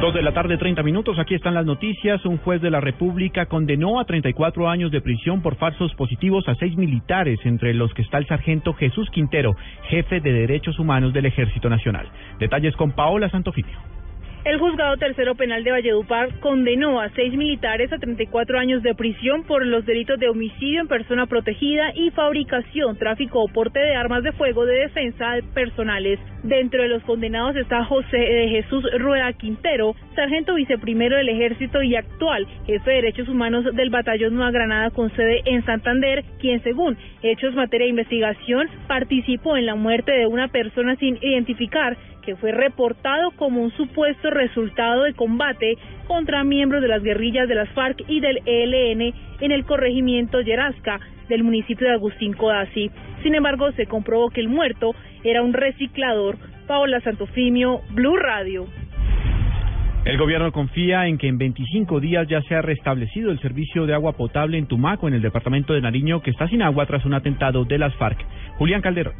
Dos de la tarde, 30 minutos. Aquí están las noticias. Un juez de la República condenó a 34 años de prisión por falsos positivos a seis militares, entre los que está el sargento Jesús Quintero, jefe de Derechos Humanos del Ejército Nacional. Detalles con Paola Santofimio. El juzgado tercero penal de Valledupar condenó a seis militares a 34 años de prisión por los delitos de homicidio en persona protegida y fabricación, tráfico o porte de armas de fuego de defensa personales. Dentro de los condenados está José de Jesús Rueda Quintero, sargento viceprimero del Ejército y actual jefe de Derechos Humanos del Batallón Nueva Granada con sede en Santander, quien según hechos materia de investigación participó en la muerte de una persona sin identificar que fue reportado como un supuesto resultado de combate contra miembros de las guerrillas de las FARC y del ELN en el corregimiento Yerasca del municipio de Agustín Codazzi. Sin embargo, se comprobó que el muerto era un reciclador. Paola Santofimio, Blue Radio. El gobierno confía en que en 25 días ya se ha restablecido el servicio de agua potable en Tumaco, en el departamento de Nariño, que está sin agua tras un atentado de las FARC. Julián Calderón.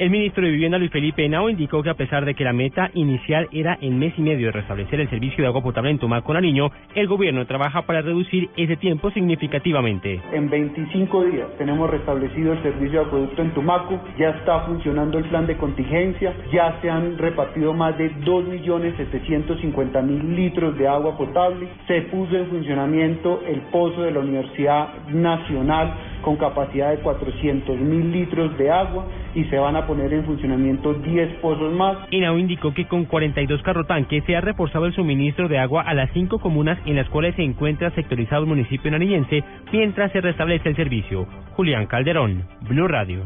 El ministro de Vivienda Luis Felipe Henao indicó que a pesar de que la meta inicial era en mes y medio de restablecer el servicio de agua potable en Tumaco Nariño, el gobierno trabaja para reducir ese tiempo significativamente. En 25 días tenemos restablecido el servicio de acueducto en Tumaco, ya está funcionando el plan de contingencia, ya se han repartido más de 2.750.000 litros de agua potable, se puso en funcionamiento el pozo de la Universidad Nacional con capacidad de 400 mil litros de agua y se van a poner en funcionamiento 10 pozos más. INAU indicó que con 42 carrotanques se ha reforzado el suministro de agua a las cinco comunas en las cuales se encuentra sectorizado el municipio nariñense mientras se restablece el servicio. Julián Calderón, Blue Radio.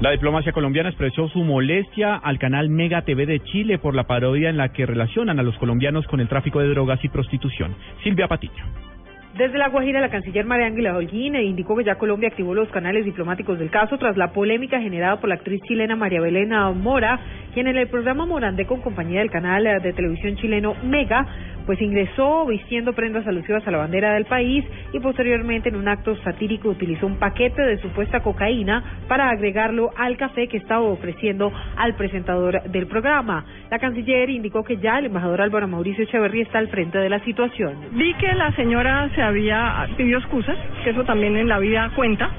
La diplomacia colombiana expresó su molestia al canal Mega TV de Chile por la parodia en la que relacionan a los colombianos con el tráfico de drogas y prostitución. Silvia Patiño. Desde La Guajira, la canciller María Ángela Holguín indicó que ya Colombia activó los canales diplomáticos del caso tras la polémica generada por la actriz chilena María Belena Mora, quien en el programa Morandé con compañía del canal de televisión chileno Mega, pues ingresó vistiendo prendas alusivas a la bandera del país y posteriormente en un acto satírico utilizó un paquete de supuesta cocaína para agregarlo al café que estaba ofreciendo al presentador del programa. La canciller indicó que ya el embajador Álvaro Mauricio Echeverría está al frente de la situación. Vi que la señora se había pidió excusas, que eso también en la vida cuenta,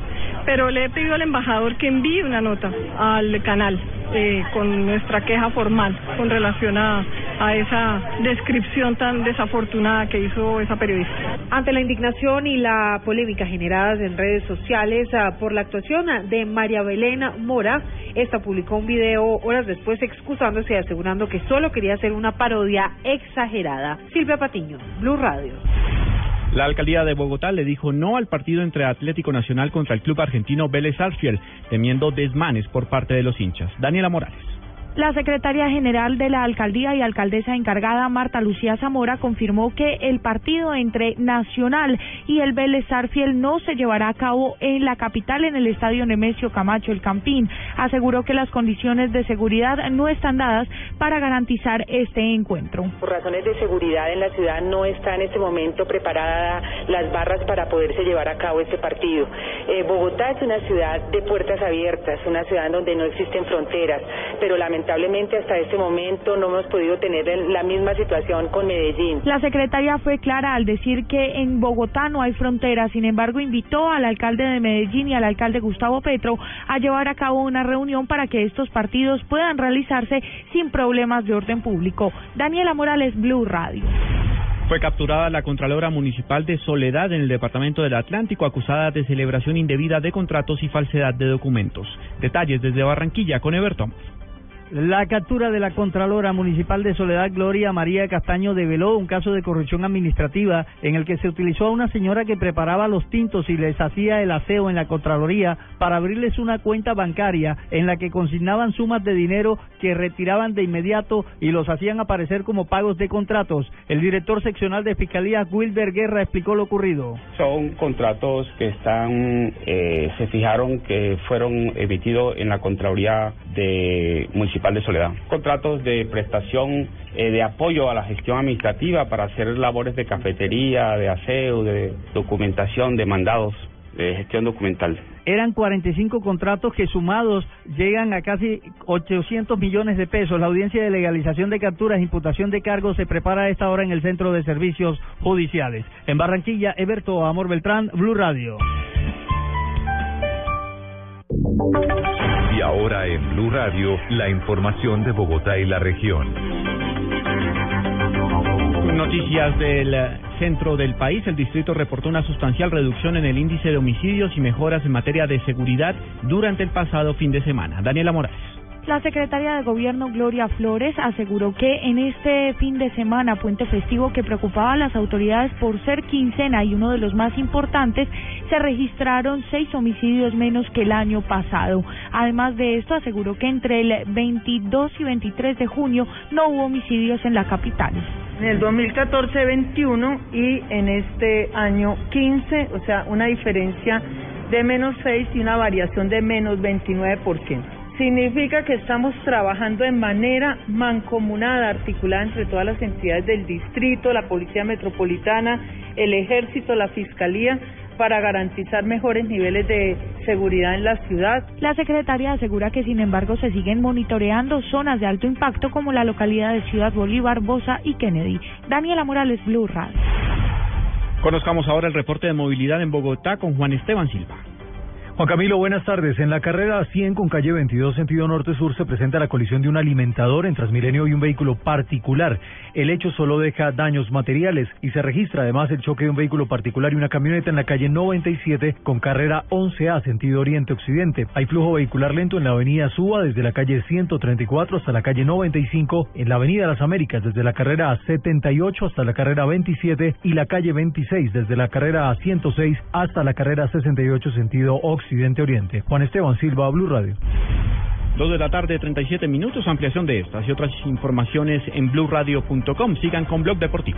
pero le he pedido al embajador que envíe una nota al canal eh, con nuestra queja formal con relación a, a esa descripción tan desafortunada que hizo esa periodista. Ante la indignación y la polémica generadas en redes sociales ah, por la actuación de María Belén Mora, esta publicó un video horas después excusándose y asegurando que solo quería hacer una parodia exagerada. Silvia Patiño, Blue Radio. La alcaldía de Bogotá le dijo no al partido entre Atlético Nacional contra el club argentino Vélez Sarsfield, temiendo desmanes por parte de los hinchas. Daniela Morales. La secretaria general de la alcaldía y alcaldesa encargada, Marta Lucía Zamora, confirmó que el partido entre Nacional y el Vélez Sarfiel no se llevará a cabo en la capital, en el estadio Nemesio Camacho, el Campín. Aseguró que las condiciones de seguridad no están dadas para garantizar este encuentro. Por razones de seguridad en la ciudad no está en este momento preparada las barras para poderse llevar a cabo este partido. Eh, Bogotá es una ciudad de puertas abiertas, una ciudad donde no existen fronteras, pero lamentablemente lamentablemente hasta este momento no hemos podido tener la misma situación con Medellín. La secretaria fue clara al decir que en Bogotá no hay frontera, sin embargo invitó al alcalde de Medellín y al alcalde Gustavo Petro a llevar a cabo una reunión para que estos partidos puedan realizarse sin problemas de orden público. Daniela Morales, Blue Radio. Fue capturada la Contralora Municipal de Soledad en el Departamento del Atlántico, acusada de celebración indebida de contratos y falsedad de documentos. Detalles desde Barranquilla con Everton. La captura de la Contralora Municipal de Soledad Gloria María Castaño develó un caso de corrupción administrativa en el que se utilizó a una señora que preparaba los tintos y les hacía el aseo en la Contraloría para abrirles una cuenta bancaria en la que consignaban sumas de dinero que retiraban de inmediato y los hacían aparecer como pagos de contratos. El director seccional de Fiscalía, Wilber Guerra, explicó lo ocurrido. Son contratos que están, eh, se fijaron que fueron emitidos en la Contraloría de Municipal de Soledad. Contratos de prestación eh, de apoyo a la gestión administrativa para hacer labores de cafetería, de aseo, de documentación, de mandados, de gestión documental. Eran 45 contratos que sumados llegan a casi 800 millones de pesos. La audiencia de legalización de capturas e imputación de cargos se prepara a esta hora en el Centro de Servicios Judiciales. En Barranquilla, Eberto Amor Beltrán, Blue Radio. Y ahora en Blue Radio, la información de Bogotá y la región. Noticias del centro del país. El distrito reportó una sustancial reducción en el índice de homicidios y mejoras en materia de seguridad durante el pasado fin de semana. Daniela Morales. La secretaria de Gobierno, Gloria Flores, aseguró que en este fin de semana, puente festivo que preocupaba a las autoridades por ser quincena y uno de los más importantes, se registraron seis homicidios menos que el año pasado. Además de esto, aseguró que entre el 22 y 23 de junio no hubo homicidios en la capital. En el 2014, 21 y en este año 15, o sea, una diferencia de menos 6 y una variación de menos 29%. Significa que estamos trabajando de manera mancomunada, articulada entre todas las entidades del distrito, la Policía Metropolitana, el Ejército, la Fiscalía, para garantizar mejores niveles de seguridad en la ciudad. La secretaria asegura que, sin embargo, se siguen monitoreando zonas de alto impacto como la localidad de Ciudad Bolívar, Bosa y Kennedy. Daniela Morales, Blue Radio. Conozcamos ahora el reporte de movilidad en Bogotá con Juan Esteban Silva. Juan Camilo, buenas tardes. En la carrera 100 con calle 22 sentido norte-sur se presenta la colisión de un alimentador en Transmilenio y un vehículo particular. El hecho solo deja daños materiales y se registra además el choque de un vehículo particular y una camioneta en la calle 97 con carrera 11A sentido oriente-occidente. Hay flujo vehicular lento en la avenida Suba desde la calle 134 hasta la calle 95, en la avenida Las Américas desde la carrera 78 hasta la carrera 27 y la calle 26 desde la carrera 106 hasta la carrera 68 sentido occidente. Occidente Oriente. Juan Esteban Silva, Blue Radio. Dos de la tarde, 37 minutos. Ampliación de estas y otras informaciones en blueradio.com. Sigan con Blog Deportivo.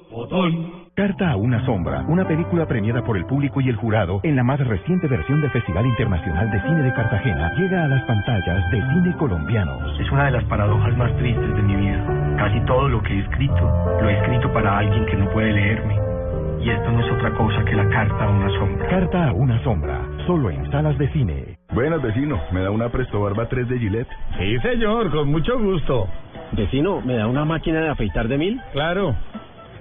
Carta a una sombra, una película premiada por el público y el jurado en la más reciente versión del Festival Internacional de Cine de Cartagena, llega a las pantallas de cine colombianos. Es una de las paradojas más tristes de mi vida. Casi todo lo que he escrito, lo he escrito para alguien que no puede leerme. Y esto no es otra cosa que la carta a una sombra. Carta a una sombra, solo en salas de cine. Buenas, vecino. ¿Me da una Presto Barba 3 de Gillette? Sí, señor, con mucho gusto. Vecino, ¿me da una máquina de afeitar de mil? Claro.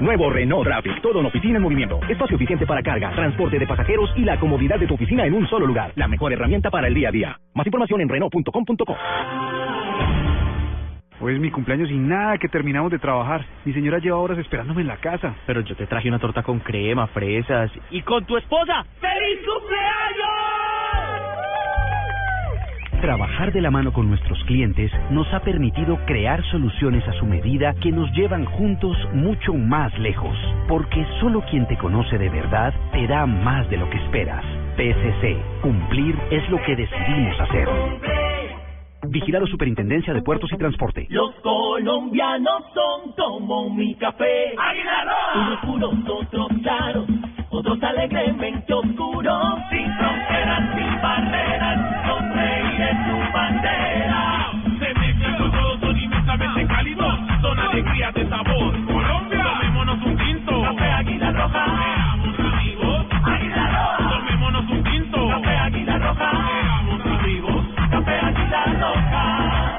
Nuevo Renault Traffic, todo en oficina en movimiento. Espacio eficiente para carga, transporte de pasajeros y la comodidad de tu oficina en un solo lugar. La mejor herramienta para el día a día. Más información en Renault.com.co. Hoy es mi cumpleaños y nada que terminamos de trabajar. Mi señora lleva horas esperándome en la casa. Pero yo te traje una torta con crema, fresas y con tu esposa. ¡Feliz cumpleaños! Trabajar de la mano con nuestros clientes nos ha permitido crear soluciones a su medida que nos llevan juntos mucho más lejos. Porque solo quien te conoce de verdad te da más de lo que esperas. PSC, cumplir es lo que decidimos hacer. Vigilado Superintendencia de Puertos y Transporte. Los colombianos son como mi café. Unos puros, otros claros, otros alegremente oscuros. Sin fronteras, sin barreras, Se mezclan con todos, son inmensamente cálidos. Son alegrías de sabor. Colombia, tomémonos un tinto. Café Águila Roja. Seamos amigos. Águila Roja. Tomémonos un tinto. Café Águila Roja. Seamos amigos. Café Águila Roja.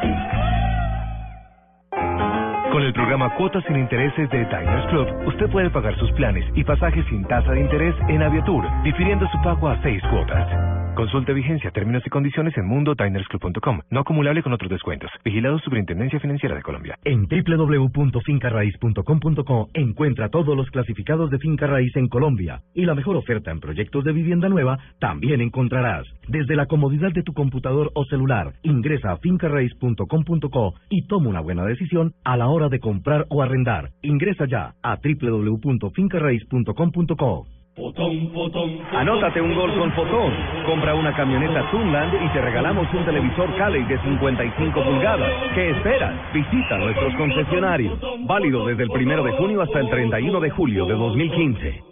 Con el programa Cuotas sin Intereses de Diners Club, usted puede pagar sus planes y pasajes sin tasa de interés en Aviatur, difiriendo su pago a seis cuotas. Consulte vigencia, términos y condiciones en mundodinersclub.com. No acumulable con otros descuentos. Vigilado Superintendencia Financiera de Colombia. En www.fincarraiz.com.co encuentra todos los clasificados de finca raíz en Colombia y la mejor oferta en proyectos de vivienda nueva también encontrarás. Desde la comodidad de tu computador o celular, ingresa a fincarraiz.com.co y toma una buena decisión a la hora de comprar o arrendar. Ingresa ya a www.fincarraiz.com.co. Fotón, fotón, Anótate un gol con Fotón. Compra una camioneta Tunland y te regalamos un televisor Cali de 55 pulgadas. ¿Qué esperas? Visita nuestros concesionarios. Válido desde el primero de junio hasta el 31 de julio de 2015.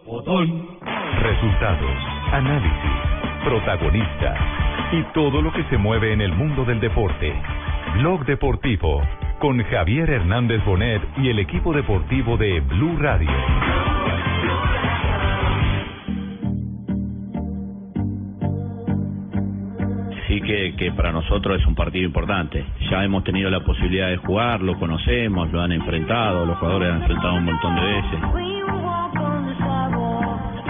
Resultados, análisis, protagonistas y todo lo que se mueve en el mundo del deporte. Blog Deportivo con Javier Hernández Bonet y el equipo deportivo de Blue Radio. Que, que para nosotros es un partido importante. Ya hemos tenido la posibilidad de jugar, lo conocemos, lo han enfrentado, los jugadores han enfrentado un montón de veces.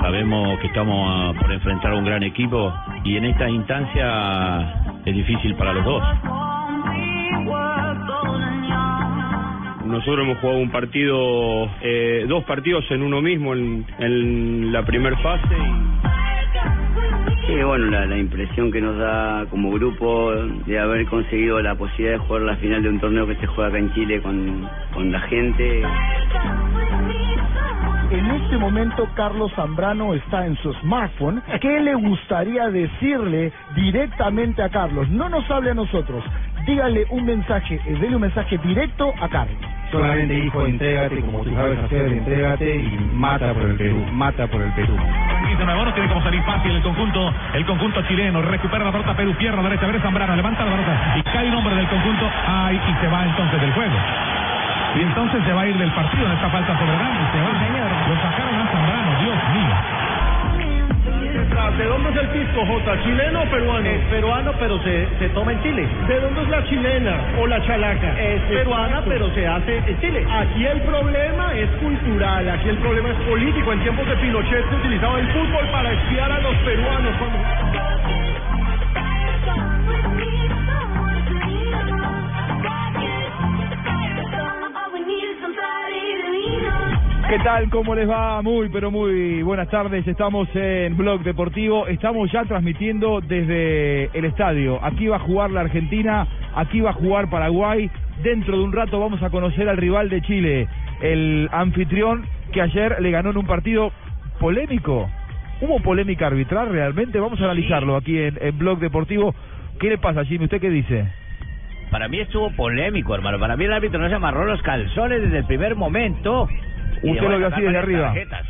Sabemos que estamos por enfrentar a un gran equipo y en esta instancia es difícil para los dos. Nosotros hemos jugado un partido, eh, dos partidos en uno mismo en, en la primera fase. Sí, bueno, la, la impresión que nos da como grupo de haber conseguido la posibilidad de jugar la final de un torneo que se juega acá en Chile con, con la gente. En este momento Carlos Zambrano está en su smartphone. ¿Qué le gustaría decirle directamente a Carlos? No nos hable a nosotros. Dígale un mensaje, eh, dele un mensaje directo a Carlos. Solamente dijo, entrégate como tú sabes hacer, entrégate y mata por el Perú, mata por el Perú. Quince nuevo, no tiene como salir fácil el conjunto, el conjunto chileno, recupera la pelota Perú, pierna derecha, Vélez Zambrano, levanta la pelota y cae un hombre del conjunto, ay, y se va entonces del juego. Y entonces se va a ir del partido en esta falta sobre Ramos, se va, señor. Lo sacaron a Zambrano, Dios mío. ¿De dónde es el pisco, J? ¿Chileno o peruano? Es peruano, pero se, se toma en Chile. ¿De dónde es la chilena o la chalaca? Es peruana, pero se hace en Chile. Aquí el problema es cultural, aquí el problema es político. En tiempos de Pinochet se utilizaba el fútbol para espiar a los peruanos. Cuando... ¿Qué tal? ¿Cómo les va? Muy, pero muy buenas tardes. Estamos en Blog Deportivo. Estamos ya transmitiendo desde el estadio. Aquí va a jugar la Argentina, aquí va a jugar Paraguay. Dentro de un rato vamos a conocer al rival de Chile, el anfitrión que ayer le ganó en un partido polémico. ¿Hubo polémica arbitral realmente? Vamos a analizarlo aquí en, en Blog Deportivo. ¿Qué le pasa, Jimmy? ¿Usted qué dice? Para mí estuvo polémico, hermano. Para mí el árbitro no se amarró los calzones desde el primer momento. Usted lo vio así desde arriba. tarjetas.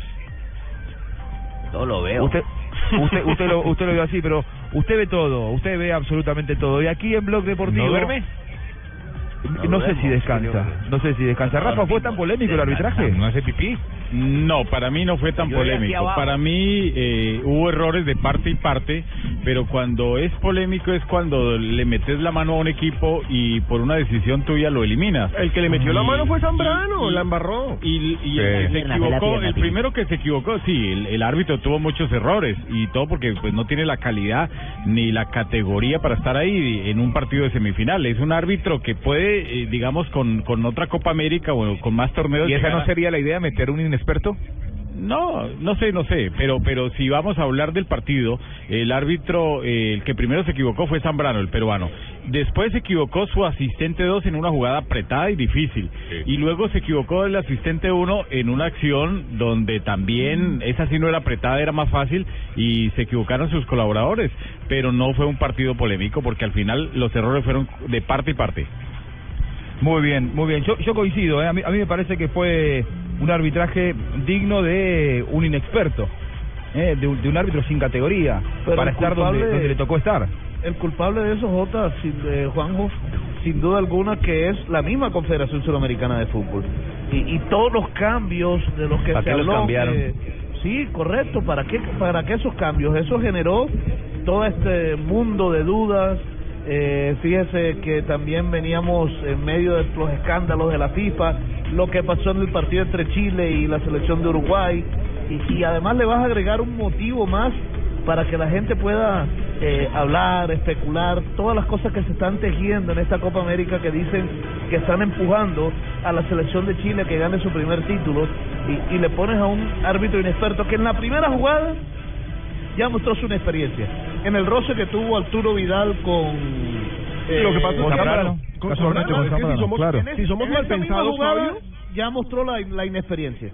Todo lo veo. Usted, usted, usted, lo, usted lo ve así, pero usted ve todo, usted ve absolutamente todo. Y aquí en Blog Deportivo... ¿No duerme? No, sé si descansa, no sé si descansa. Rafa, ¿fue tan polémico el arbitraje? ¿No hace pipí? No, para mí no fue tan Yo polémico. Para mí eh, hubo errores de parte y parte, pero cuando es polémico es cuando le metes la mano a un equipo y por una decisión tuya lo eliminas. El que le metió la mano fue Zambrano, y- la embarró. Y, y el que se equivocó, el primero que se equivocó, sí, el, el árbitro tuvo muchos errores y todo porque pues no tiene la calidad ni la categoría para estar ahí en un partido de semifinal. Es un árbitro que puede, eh, digamos, con, con otra Copa América o con más torneos. ¿Y esa llegar no sería la idea, meter un inexperto? No, no sé, no sé, pero pero si vamos a hablar del partido, el árbitro, eh, el que primero se equivocó fue Zambrano, el peruano. Después se equivocó su asistente 2 en una jugada apretada y difícil. Y luego se equivocó el asistente 1 en una acción donde también esa sí no era apretada, era más fácil y se equivocaron sus colaboradores. Pero no fue un partido polémico porque al final los errores fueron de parte y parte. Muy bien, muy bien. Yo, yo coincido, ¿eh? a, mí, a mí me parece que fue un arbitraje digno de un inexperto, ¿eh? de, un- de un árbitro sin categoría, Pero para estar donde, culpable- donde le tocó estar. El culpable de eso, Jota, sin, Juanjo, sin duda alguna que es la misma Confederación Suramericana de Fútbol. Y, y todos los cambios de los que ¿Para se qué los habló. cambiaron? que- sí, correcto. ¿Para qué, ¿Para qué esos cambios? Eso generó todo este mundo de dudas. Eh, fíjese que también veníamos en medio de los escándalos de la FIFA, lo que pasó en el partido entre Chile y la selección de Uruguay, y, y además le vas a agregar un motivo más para que la gente pueda eh, hablar, especular, todas las cosas que se están tejiendo en esta Copa América que dicen que están empujando a la selección de Chile que gane su primer título. Y, y le pones a un árbitro inexperto que en la primera jugada ya mostró su inexperiencia. En el roce que tuvo Arturo Vidal con... eh, Lo que pasa es con que Con Zambrano, si somos, si somos En mal pensados, ya mostró la, la inexperiencia.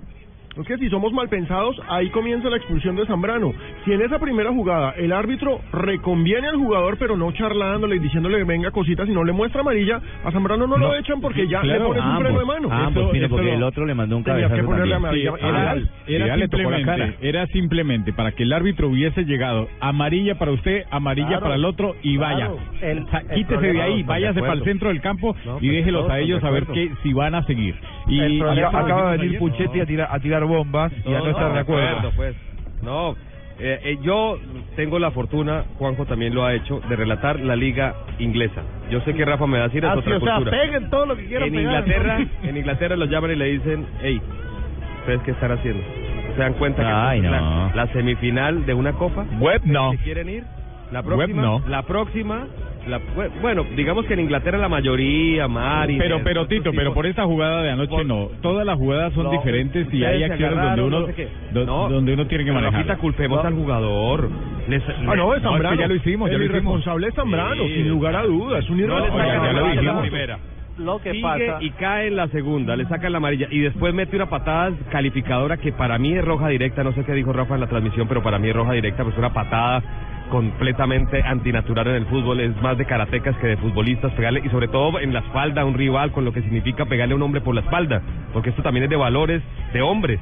Es que si somos mal pensados, ahí comienza la expulsión de Zambrano. Si en esa primera jugada el árbitro reconviene al jugador, pero no charlándole y diciéndole que venga cositas y no le muestra amarilla, a Zambrano no, lo echan porque ya le pones un freno de mano. Ambos, mire, porque lo- el otro le mandó un que cabezazo ponerle también. amarilla. Sí, era, simplemente, cara. era simplemente para que el árbitro hubiese llegado amarilla para usted, amarilla Claro, para el otro y vaya. claro. El- quítese de ahí, no, váyase de para el centro del campo No, y pues déjelos a ellos a ver que si van a seguir. Y, acaba de venir Puchetti a tirar, a tirar bombas y a no, estar de acuerdo. pues. No, eh, eh, yo tengo la fortuna, Juanjo también lo ha hecho, de relatar la liga inglesa. Yo sé que Rafa me va a decir es Así, otra o sea, cultura. peguen todo lo que quieran en pegar, Inglaterra, ¿no? en Inglaterra los llaman y le dicen, hey, ¿ustedes qué están haciendo? ¿Se dan cuenta que Ay, no. la, la semifinal de una copa? Web no. ¿Se quieren ir? La Web próxima, no. la próxima, la, bueno, digamos que en Inglaterra la mayoría, Mari, Pero, pero Tito, pero por esta jugada de anoche no. Todas las jugadas son No, diferentes y hay acciones donde uno, no sé do- No, donde uno tiene que manejar. Rafita, culpemos al jugador. Les- Ah, no, es que Zambrano. ya lo hicimos, ya el lo hicimos. irresponsable es Zambrano, Sí. sin lugar a dudas. Un irresponsable. sacan ya lo la dijimos. primera. Lo que Sigue pasa... y cae en la segunda, le sacan la amarilla y después mete una patada calificadora que para mí es roja directa, no sé qué dijo Rafa en la transmisión, pero para mí es roja directa, pues una patada completamente antinatural en el fútbol, es más de karatecas que de futbolistas, pegarle y sobre todo en la espalda a un rival con lo que significa pegarle a un hombre por la espalda, porque esto también es de valores de hombres.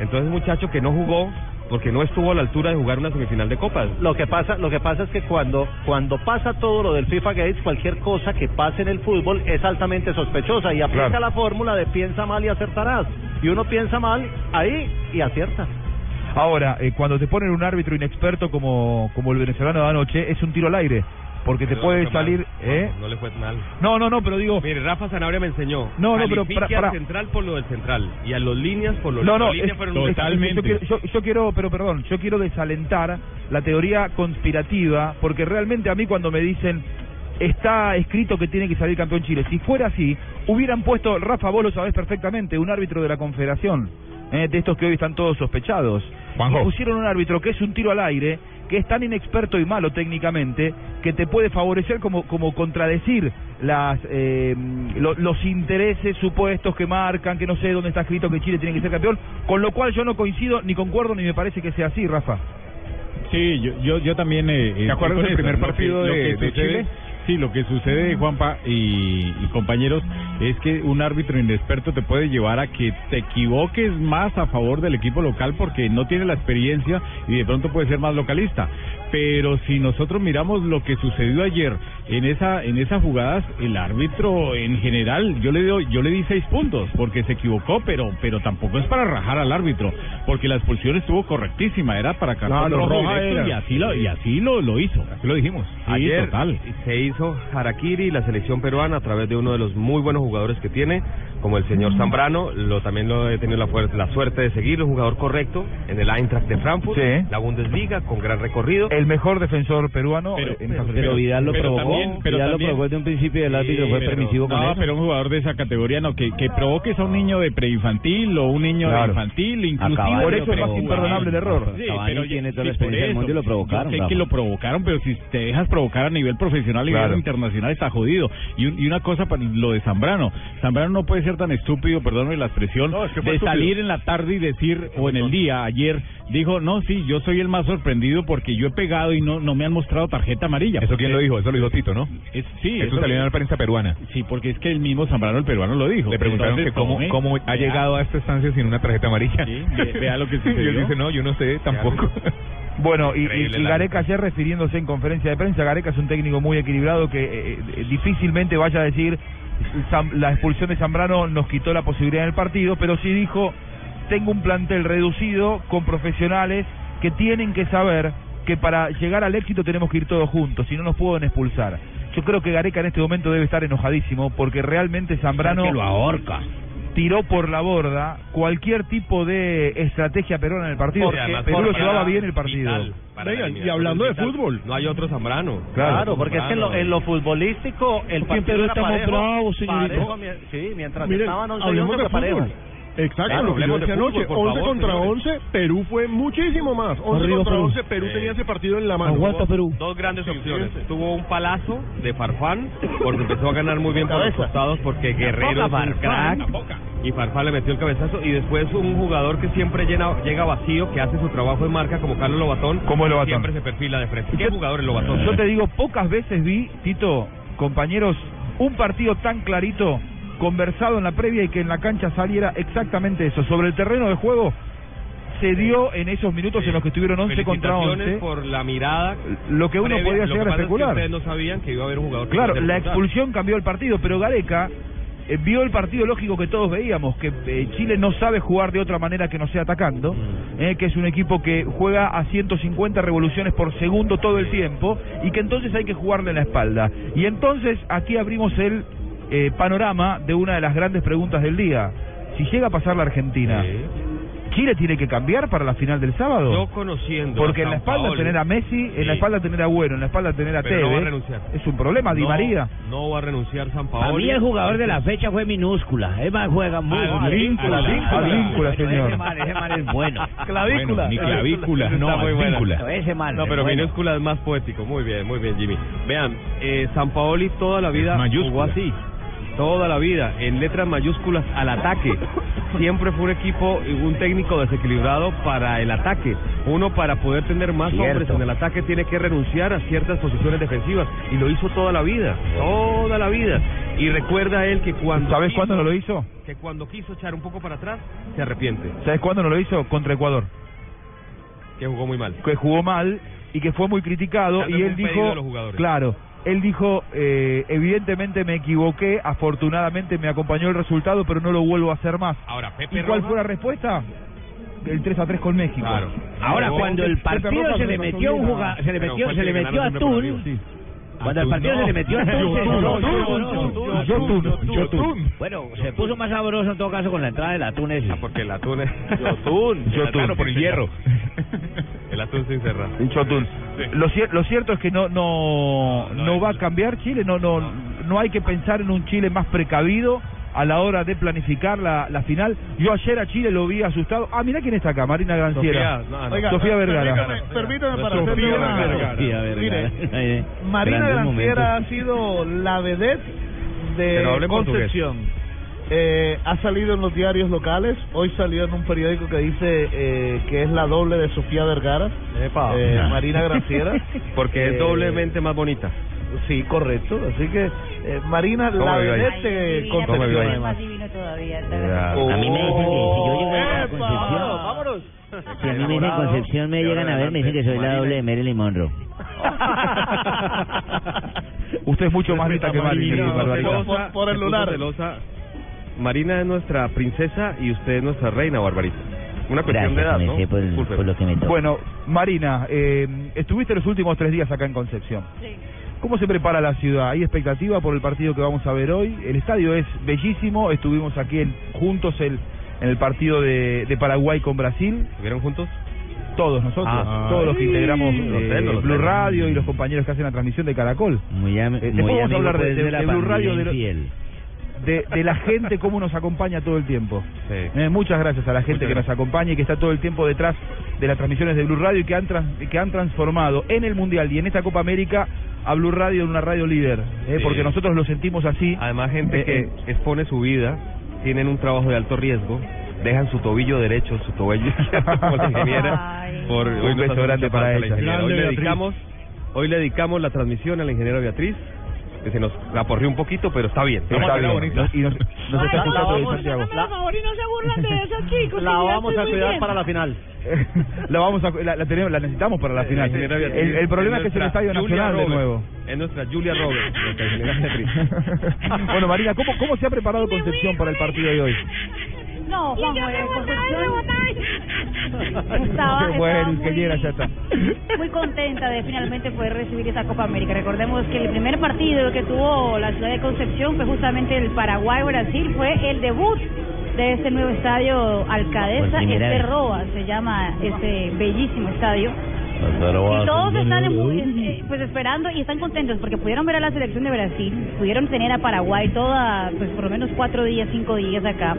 Entonces, muchacho que no jugó porque no estuvo a la altura de jugar una semifinal de copas. Lo que pasa, lo que pasa es que cuando cuando pasa todo lo del FIFA Gates, cualquier cosa que pase en el fútbol es altamente sospechosa y aplica Claro. la fórmula de piensa mal y acertarás. Y uno piensa mal ahí y acierta. Ahora, eh, cuando te ponen un árbitro inexperto como, como el venezolano de anoche, es un tiro al aire. Porque te Pero puede salir... ¿eh? No, no le fue mal. No, no, no, pero digo... Mire, Rafa Sanabria me enseñó. No, no, pero para- para- al central por lo del central y a los líneas por lo No, no, líneas es- totalmente. Yo quiero, yo, yo quiero, pero perdón, yo quiero desalentar la teoría conspirativa, porque realmente a mí cuando me dicen está escrito que tiene que salir campeón Chile, si fuera así, hubieran puesto, Rafa, vos lo sabés perfectamente, un árbitro de la Confederación, eh, de estos que hoy están todos sospechados. Juanjo. Pusieron un árbitro que es un tiro al aire, que es tan inexperto y malo técnicamente, que te puede favorecer como, como contradecir las eh, lo- los intereses supuestos que marcan, que no sé dónde está escrito que Chile tiene que ser campeón, con lo cual yo no coincido, ni concuerdo, ni me parece que sea así, Rafa. Sí, yo, yo, yo también... Eh, ¿Te acuerdas estoy del primer partido de- de sucede- Chile? Sí, lo que sucede, Juanpa y, y compañeros, es que un árbitro inexperto te puede llevar a que te equivoques más a favor del equipo local porque no tiene la experiencia y de pronto puede ser más localista. Pero si nosotros miramos lo que sucedió ayer en esa en esas jugadas, el árbitro en general, yo le doy, yo le di seis puntos porque se equivocó, pero pero tampoco es para rajar al árbitro porque la expulsión estuvo correctísima, era para cartón no, rojo roja directo era. y así lo y así lo, lo hizo. Así lo dijimos. Sí, Ayer total. se hizo Harakiri, la selección peruana, a través de uno de los muy buenos jugadores que tiene, como el señor Zambrano, lo también lo he tenido la, la suerte de seguir, un jugador correcto en el Eintracht de Frankfurt, Sí. la Bundesliga, con gran recorrido. El mejor defensor peruano Pero- en pero- pero Vidal lo Pero provocó, también- pero lo también- provocó desde un principio Sí, pero- no, pero un jugador de esa categoría no, que, que provoques a un niño de preinfantil o un niño Claro. de infantil, inclusive. A Por eso es más imperdonable el error. Sí, pero tiene sí, toda la experiencia del mundo y lo provocaron, Yo sé Rafa. que lo provocaron, pero si te dejas provocar a nivel profesional y Claro. nivel internacional está jodido. Y, un- y una cosa para lo de Zambrano. Zambrano no puede ser tan estúpido, perdóname la expresión, No, es que fue de estúpido. salir en la tarde y decir, o en el día, ayer, dijo, no, sí, yo soy el más sorprendido porque yo he pegado y no, no me han mostrado tarjeta amarilla. ¿Eso quién lo dijo? Eso lo dijo ¿no? Es, sí, Eso salió en la prensa peruana. Sí, porque es que el mismo Zambrano, el peruano, lo dijo. Le preguntaron Entonces, que cómo, tome, cómo ha vea. llegado a esta estancia sin una tarjeta amarilla. ve- vea lo que Y sucedió. él dice, no, yo no sé tampoco. Bueno, y, y- y Gareca ayer refiriéndose en conferencia de prensa, Gareca es un técnico muy equilibrado que eh, eh, difícilmente vaya a decir la expulsión de Zambrano nos quitó la posibilidad en el partido, pero sí dijo, tengo un plantel reducido con profesionales que tienen que saber que para llegar al éxito tenemos que ir todos juntos, si no nos pueden expulsar. Yo creo que Gareca en este momento debe estar enojadísimo porque realmente Zambrano Que lo ahorca. tiró por la borda cualquier tipo de estrategia peruana en el partido. Porque además Perú lo llevaba bien el partido. y hablando de fútbol. No hay otro Zambrano. Claro, porque es que en lo, en lo futbolístico el Porque en partido Perú era estamos parejo, bravos, señorito. parejo, sí, mientras Miren, estaban 11 y hablemos 11 de fútbol. Exacto, Claro, lo que yo decía fútbol, anoche, por 11 favor, contra señores. 11, Perú fue muchísimo más. 11 Arriba, contra Perú. 11, Perú tenía ese partido en la mano. Tuvo Dos grandes opciones. Tuvo un palazo de Farfán, porque empezó a ganar muy bien por los costados, porque Guerrero es crack. Y Farfán le metió el cabezazo. Y después un jugador que siempre llena, llega vacío, que hace su trabajo en marca, como Carlos Lobatón. Como Lobatón. Siempre se perfila de frente. ¿Qué jugador es Lobatón? Yo te digo, pocas veces vi, Tito, compañeros, un partido tan clarito, conversado en la previa y que en la cancha saliera exactamente eso. Sobre el terreno de juego, se dio en esos minutos en los que estuvieron 11 contra Felicitaciones 11. por la mirada. Lo que uno previa. podía llegar a pasa es que especular. ustedes no sabían que iba a haber un jugador Claro, la expulsión cambió el partido, pero Gareca eh, vio el partido lógico que todos veíamos, que eh, Chile no sabe jugar de otra manera que no sea atacando, eh, que es un equipo que juega a 150 revoluciones por segundo todo el tiempo y que entonces hay que jugarle en la espalda. Y entonces aquí abrimos el eh, panorama de una de las grandes preguntas del día. Si llega a pasar la Argentina, ¿Chile tiene que cambiar para la final del sábado? Yo conociendo Porque a en la San espalda Paoli, tener a Messi, en la Sí. espalda tener a Bueno, en la espalda tener a Pero no va a Tevez, renunciar. es un problema, Di no, María. No va a renunciar San A Paoli. mí el jugador de la fecha fue minúscula. Es más, juega muy bien. Advíncula, Bueno, señor. Ese man, ese man es bueno. Bueno, ni clavícula, no, muy bueno. advíncula. Ese man No, es pero bueno. minúscula es más poético. Muy bien, muy bien, Jimmy. Vean, eh, San Paoli toda la vida Es jugó así. Toda la vida, en letras mayúsculas al ataque. Siempre fue un equipo, un técnico desequilibrado para el ataque. Uno para poder tener más Cierto. hombres en el ataque tiene que renunciar a ciertas posiciones defensivas. Y lo hizo toda la vida, toda la vida. Y recuerda él que cuando... ¿Sabes quiso- cuándo no lo hizo? Que cuando quiso echar un poco para atrás, se arrepiente. ¿Sabes cuándo no lo hizo? Contra Ecuador. Que jugó muy mal. que jugó mal y que fue muy criticado Tal y él dijo de los jugadores. claro él dijo eh, evidentemente me equivoqué afortunadamente me acompañó el resultado pero no lo vuelvo a hacer más Ahora, Pepe y cuál Rojas- fue la respuesta el 3 a 3 con México Claro. Ahora, Pero- cuando el partido Rojas se le metió un se le metió, se le metió a Tun. Cuando el partido se le metió a Yotun, no, Yotun, no, no, no, Yotun, Yotun. Yotun. Bueno, se puso más sabroso en todo caso con la entrada del atún ese. Ah, porque el atún es... Yotun, Yotun. por el hierro. El atún sin cerrar. Chotun. Lo, cier- lo cierto es que no no no va a cambiar Chile, no no no hay que pensar en un Chile más precavido a la hora de planificar la, la final. Yo ayer a Chile lo vi asustado. Ah, mira quién está acá, Marina Granciera. Sofía, no, no. Oiga, Sofía Vergara. Permítame, permítame para Sofía hacerle una... Vergara. Mire, Marina Grandes Granciera ha sido la vedette de portugués. Eh, ha salido en los diarios locales. Hoy salió en un periódico que dice eh, que es la doble de Sofía Vergara. Epa. Eh, Marina Granciera. Porque es Eh, doblemente más bonita. Sí, correcto. Así que eh, Marina, ¿Cómo la vedette Concepción. Además. divino todavía. A mí me dicen que si yo llego a. Concepción, ¡Vámonos! si a mí me dicen Concepción, me llegan a ver, me dicen que soy la doble de Marilyn Monroe. Usted es mucho más lista que barbaridad. celosa, por el lunar. Marina es nuestra princesa y usted es nuestra reina, Barbarita. Una cuestión Gracias, de edad, ¿no? Messi, por, por lo que me toca. Bueno, Marina, eh, estuviste los últimos tres días acá en Concepción. ¿Cómo se prepara la ciudad? ¿Hay expectativa por el partido que vamos a ver hoy? El estadio es bellísimo, estuvimos aquí en- juntos el, en el partido de, de Paraguay con Brasil. ¿Estuvieron juntos? Todos nosotros, Ah. todos los que integramos sé, eh, sé. Blue Radio y los compañeros que hacen la transmisión de Caracol. Muy, am- Eh, muy vamos a hablar de, pues, de- de la de Blue Radio, de. De, de la gente, cómo nos acompaña todo el tiempo. Eh, muchas gracias a la gente que nos acompaña y que está todo el tiempo detrás de las transmisiones de Blue Radio y que han, tras- que han transformado en el Mundial y en esta Copa América a Blue Radio en una radio líder. eh, Sí. Porque nosotros lo sentimos así. Además, gente Eh, que eh, expone su vida, tienen un trabajo de alto riesgo, dejan su tobillo derecho, su tobillo izquierdo como la ingeniera. Por, Un hoy beso grande para ella. ingeniera. Hoy le dedicamos, hoy le dedicamos la transmisión a la ingeniera Beatriz, se nos aporrió un poquito, pero está bien. Está Está bien. bonito. Y nos, nos está escuchando de Santiago. Por favor, y no se burlan de esos chicos. La vamos a cuidar para la final. la vamos a, la, la tenemos, la necesitamos para la final. La ingeniera Beatriz El, el problema es que es el Estadio Julia Nacional de nuevo. Es nuestra Julia Roberts, bueno, Marina, ¿cómo, ¿cómo se ha preparado Concepción para el partido de hoy? No, vamos, eh, Concepción estaba, bueno, estaba ya está. muy contenta de finalmente poder recibir esa Copa América. Recordemos que el primer partido que tuvo la ciudad de Concepción fue justamente el Paraguay-Brasil, fue el debut de este nuevo estadio Por Alcadesa, primera este vez. Roa se llama este bellísimo estadio. Y todos están en- eh, pues esperando y están contentos porque pudieron ver a la selección de Brasil, pudieron tener a Paraguay toda, pues por lo menos cuatro días, cinco días acá.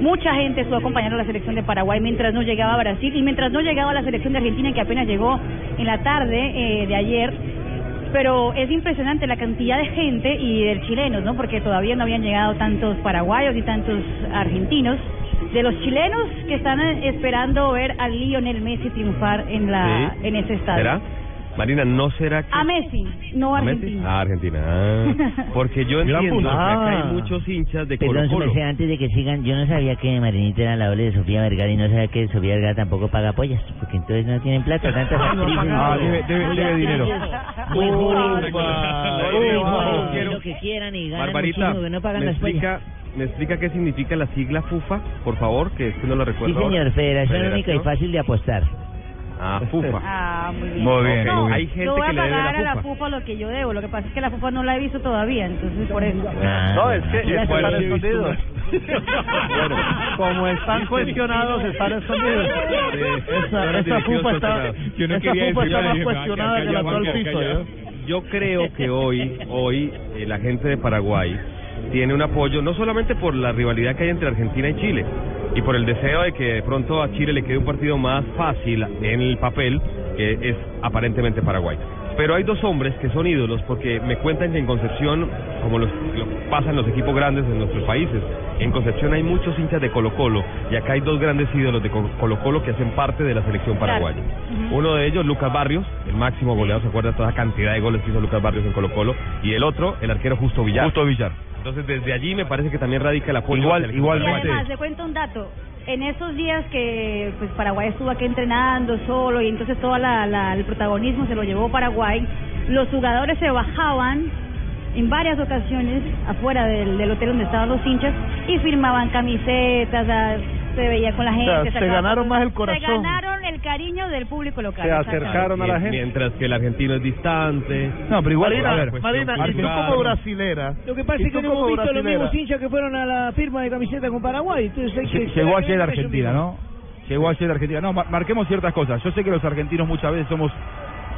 Mucha gente estuvo acompañando a la selección de Paraguay mientras no llegaba a Brasil y mientras no llegaba la selección de Argentina que apenas llegó en la tarde eh, de ayer. Pero es impresionante la cantidad de gente y de chilenos, ¿no? Porque todavía no habían llegado tantos paraguayos y tantos argentinos. De los chilenos que están eh, esperando ver a Lionel Messi triunfar en la Sí. en ese estadio. ¿Será? Marina, ¿no será que... A Messi, no a ¿A Messi? Argentina. Ah, Argentina. Ah, porque yo Gran entiendo que acá Ah. hay muchos hinchas de Colo Perdón, su Colo. merced, antes de que sigan, yo no sabía que Marinita era la doble de Sofía Vergara y no sabía que Sofía Vergara tampoco paga pollas, porque entonces no tienen plata, tantas actrices. Ah, debe, debe, debe dinero. Muy. Quiero lo que quieran y ganan Barbarita, muchísimo que no pagan ¿me las pollas. explica, ¿me explica qué significa la sigla FUFA, por favor? Que es que no lo Sí, recuerdo señor, ahora. Federación Única y Fácil de Apostar. Ah, FUFA. Ah, muy bien. Muy bien, No. Hay gente yo voy que a le debe pagar la a la FUFA. Lo que yo debo. Lo que pasa es que la FUFA no la he visto todavía, entonces por eso. No, es que Aquí es la que están escondidos. bueno, como están cuestionados, están escondidos. Esa, esa fufa está, esa fufa está más cuestionada que el actual piso. ¿eh? Yo creo que hoy, hoy eh, la gente de Paraguay tiene un apoyo no solamente por la rivalidad que hay entre Argentina y Chile y por el deseo de que de pronto a Chile le quede un partido más fácil en el papel que es aparentemente Paraguay. Pero hay dos hombres que son ídolos porque me cuentan que en Concepción, como los, lo pasa en los equipos grandes de nuestros países, en Concepción hay muchos hinchas de Colo Colo y acá hay dos grandes ídolos de Co- Colo Colo que hacen parte de la selección paraguaya. Uno de ellos, Lucas Barrios, el máximo goleador, ¿se acuerda toda la cantidad de goles que hizo Lucas Barrios en Colo Colo? Y el otro, el arquero Justo Villar. Justo Villar. Entonces desde allí me parece que también radica el apoyo. Igual- igual- Y además, le cuento un dato. En esos días que pues Paraguay estuvo aquí entrenando solo y entonces todo la, la- el protagonismo se lo llevó Paraguay, los jugadores se bajaban en varias ocasiones afuera del, del hotel donde estaban los hinchas y firmaban camisetas, se veía con la gente. sea, se ganaron más el Se corazón. ganaron el cariño del público local. Se acercaron a la gente. Mientras que el argentino es distante. No, pero igual, Marina, a ver, Marina, y tú como brasilera. Lo que pasa es que no hemos visto los mismos hinchas que fueron a la firma de camiseta con Paraguay. Entonces hay que Llegó ayer Argentina, ¿no? Llegó ayer Argentina. No, ma- marquemos ciertas cosas. Yo sé que los argentinos muchas veces somos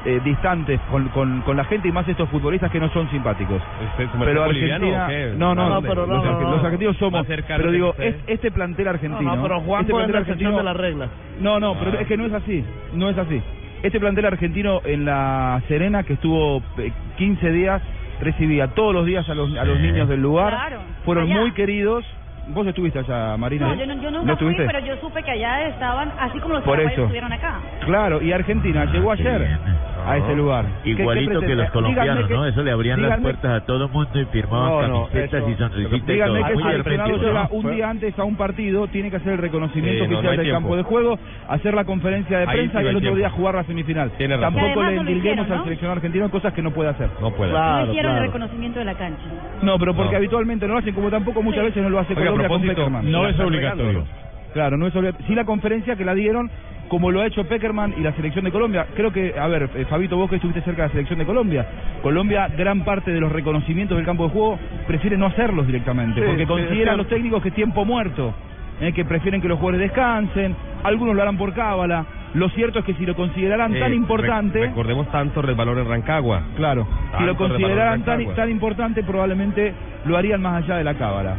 eh, distantes con, con, con la gente y más estos futbolistas que no son simpáticos. ¿Usted es Pero Argentina, no, no, ¿A no, dónde? los, No, no, arge- no. los argentinos somos, pero digo, es este plantel argentino. No, no, pero Juanjo este es plantel argentino- de la regla. No, no, pero Ah. es que no es así, no es así. Este plantel argentino en la Serena, que estuvo eh, 15 días, recibía todos los días a los, a los niños del lugar, Claro, fueron allá. muy queridos. Vos estuviste allá, Marina. No, yo, no- yo ¿No fui, estuviste? pero yo supe que allá estaban, así como los Por eso. estuvieron acá. Claro, y Argentina llegó ayer a ese lugar. ¿Qué- qué Igualito que los colombianos, ¿no? Eso le abrían las puertas a todo mundo y firmaban No, no, camisetas eso. y sonrisitas y Díganme todo. que el argentino, llega ¿no? un día antes a un partido, tiene que hacer el reconocimiento oficial del tiempo. campo de juego, hacer la conferencia de prensa sí y el otro día jugar la semifinal. Tampoco le endilguemos al seleccionado argentino cosas que no puede hacer. No puede. no hicieron el reconocimiento de la cancha. No, pero porque No. habitualmente no lo hacen, como tampoco muchas veces no lo hace Colombia con Peckerman. no es obligatorio. Claro, no es obligatorio. Sí la conferencia que la dieron como lo ha hecho Peckerman y la selección de Colombia. Creo que, a ver, eh, Fabito, vos que estuviste cerca de la selección de Colombia, Colombia, gran parte de los reconocimientos del campo de juego prefiere no hacerlos directamente, Sí, porque consideran sí. los técnicos que es tiempo muerto, eh, que prefieren que los jugadores descansen, algunos lo harán por cábala. Lo cierto es que si lo consideraran Eh, tan rec- importante... recordemos tanto resbalón en Rancagua. Claro, si lo consideraran tan, tan importante, probablemente lo harían más allá de la cábala.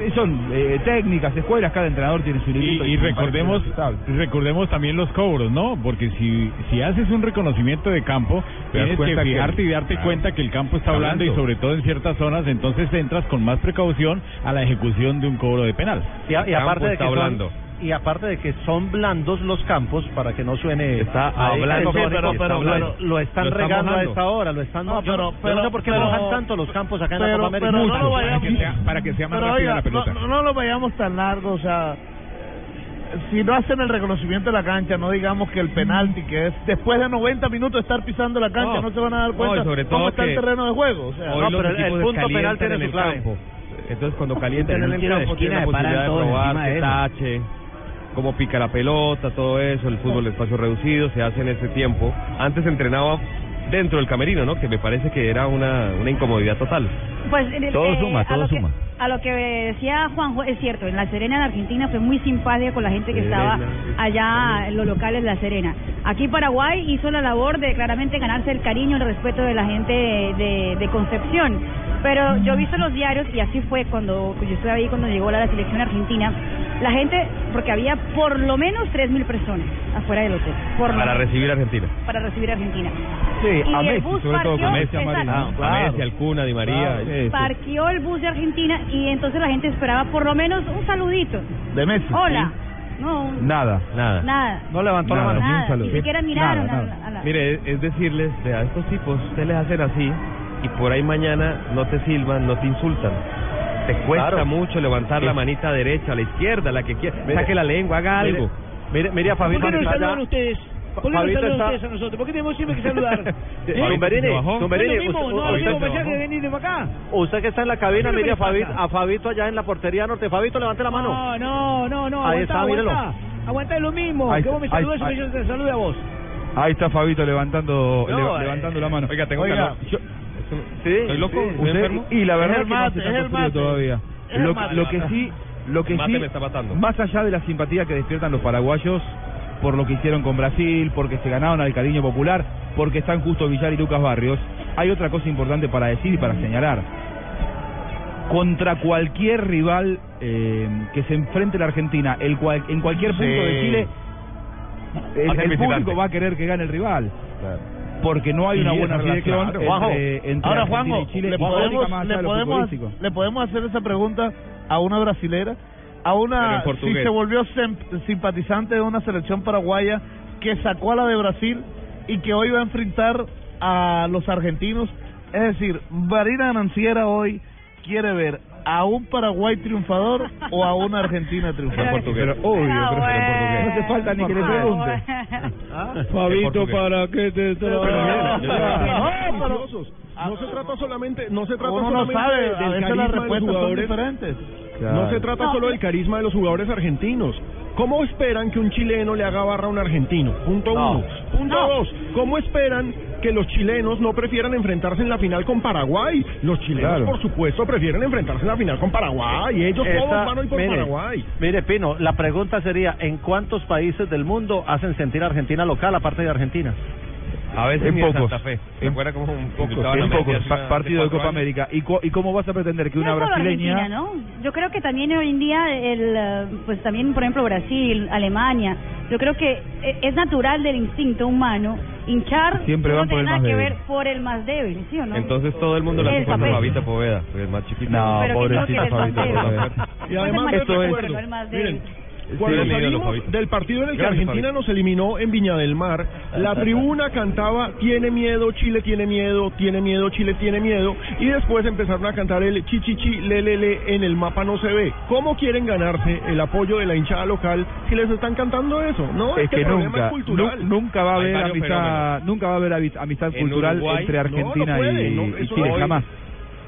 Eh, Son eh, técnicas, escuelas, cada entrenador tiene su Y, librito. y me recordemos recordemos también los cobros, ¿no? Porque si si haces un reconocimiento de campo, tienes que fijarte y darte Claro. cuenta que el campo está Está hablando y hablando. sobre todo en ciertas zonas, entonces entras con más precaución a la ejecución de un cobro de penal. Y, a- y aparte de que son, y aparte de que son blandos los campos para que no suene Está a- hablando, pero, está pero- pero lo están Lo regando a esta hora lo están No, pero- pero- no sé por qué pero- mojan tanto los campos acá en la Copa América pero no Mucho. lo vayamos- Para que sea, para que sea más Pero rápida oiga, la pelota. No, no lo vayamos tan largo, o sea, si no hacen el reconocimiento de la cancha, no digamos que el penalti, que es después de 90 minutos de estar pisando la cancha, no, No. se van a dar No, cuenta sobre cómo está el terreno de juego. O sea, Hoy no, los pero el, punto penal tiene en su el campo. Entonces cuando calientan en el campo tienen la posibilidad de probar, de tache, cómo pica la pelota, todo eso, el fútbol de espacio reducido, se hace en ese tiempo. Antes entrenaba dentro del camerino, ¿no? Que me parece que era una, una incomodidad total. Pues Todo eh, suma, todo que- suma. A lo que decía Juanjo, es cierto, en La Serena, en Argentina, fue muy simpática con la gente que estaba allá en los locales de La Serena. Aquí Paraguay hizo la labor de claramente ganarse el cariño, el respeto de la gente de, de- de Concepción. Pero yo he visto los diarios, y así fue cuando yo estuve ahí cuando llegó la, la selección argentina, la gente, porque había por lo menos 3.000 personas afuera del hotel. Por Para recibir a Argentina. para recibir a Argentina. Sí, Y a Messi, bus sobre todo con parqueó, Messi, a exacto. Marino. A Messi, al Cuna, Di María. Parqueó el bus de Argentina y entonces la gente esperaba por lo menos un saludito. De Messi. Hola. No, Nada. Nada. nada. No levantó la mano. Nada, Ni un saludo. ni siquiera miraron Nada, a- nada. a la- Mire, es- es decirles, vea, estos tipos, ustedes les hacen así y por ahí mañana no te silban, no te insultan. Te cuesta Claro. mucho levantar la manita derecha, a la izquierda, la que quiera. Saque la lengua, haga mire, algo. Mire, mire a Fabito ¿Por qué no saludan ustedes? ¿Por qué no Fabito saludan está- ustedes a nosotros? ¿Por qué tenemos siempre que saludar? Tumberini, Tumberini, ¿No es ¿No es lo mismo usted- mensaje que venir de acá? Usted que está en la cabina, ¿Qué es mire a le? Fabito, a Fabito allá en la portería norte. Fabito, levante la mano. No, no, no, no. Ahí aguantá, está, mírelo. aguantá. Es lo mismo. Ahí que vos me está, saludes y yo te salude a vos. Ahí está Fabito levantando No, leva- eh, levantando la mano. Oiga, tengo Oiga, calor. yo- Sí, ¿Estoy loco? sí. ¿Estoy usted- enfermo? y la Es verdad el que no mate, es el frío mate. todavía. Es el Lo, mate. lo que sí, lo que El mate sí, me está matando. más allá de la simpatía que despiertan los paraguayos por lo que hicieron con Brasil, porque se ganaron al cariño popular, porque están justo Villar y Lucas Barrios, hay otra cosa importante para decir y para señalar. Contra cualquier rival eh, que se enfrente a la Argentina, el cual, en cualquier punto Sí. de Chile, el, público va a querer que gane el rival. Porque no hay una buena relación entre, Ahora, Argentina Juanjo, y Chile le podemos, le, podemos, le podemos hacer esa pregunta a una brasilera, a una si se volvió sem- simpatizante de una selección paraguaya que sacó a la de Brasil y que hoy va a enfrentar a los argentinos. Es decir, Marina Nanciera hoy quiere ver a un Paraguay triunfador o a una Argentina triunfadora. Pero obvio, Ah, pero en portugués. No hace falta ni que le pregunte. Fabito, ¿para qué te traes? no, se trata solamente, no se trata solamente sabe, a veces las respuestas son jugadores. No se trata No, solo del carisma de los jugadores argentinos. ¿Cómo esperan que un chileno le haga barra a un argentino? Punto No. uno. Punto No. dos. ¿Cómo esperan que los chilenos no prefieran enfrentarse en la final con Paraguay? Los chilenos, Claro. por supuesto, prefieren enfrentarse en la final con Paraguay. Ellos Esa- todos van hoy por mire, Paraguay. Mire, Pino, la pregunta sería, ¿en cuántos países del mundo hacen sentir a Argentina local aparte de Argentina? A veces En pocos. Santa Fe. ¿Se En acuerda cómo un a en pocos. Pa- partido de Copa años? América. ¿Y, co- ¿Y cómo vas a pretender que No una es brasileña... ¿no? Yo creo que también hoy en día, el, eh, pues también, por ejemplo, Brasil, Alemania, yo creo que eh, es natural del instinto humano hinchar Siempre no van por tiene el nada más que débil. ver por el más débil, ¿sí o no? Entonces todo el mundo le El hace cuenta a papel. Fabito Poveda, es más chiquito. No, el más débil. Poveda. Y Puede además no el miren, débil. Cuando Sí, salimos del partido en el que Gracias, Argentina nos eliminó en Viña del Mar, la tribuna cantaba Tiene miedo, Chile tiene miedo, tiene miedo, Chile tiene miedo, y después empezaron a cantar el chi chi chi le le le en el mapa no se ve. ¿Cómo quieren ganarse el apoyo de la hinchada local si les están cantando eso? No, es que el problema nunca, es cultural. nu- nunca va a haber amistad, fenómenos. nunca va a haber amistad En cultural Uruguay, entre Argentina no puede, y, no, y eso Chile, no- jamás.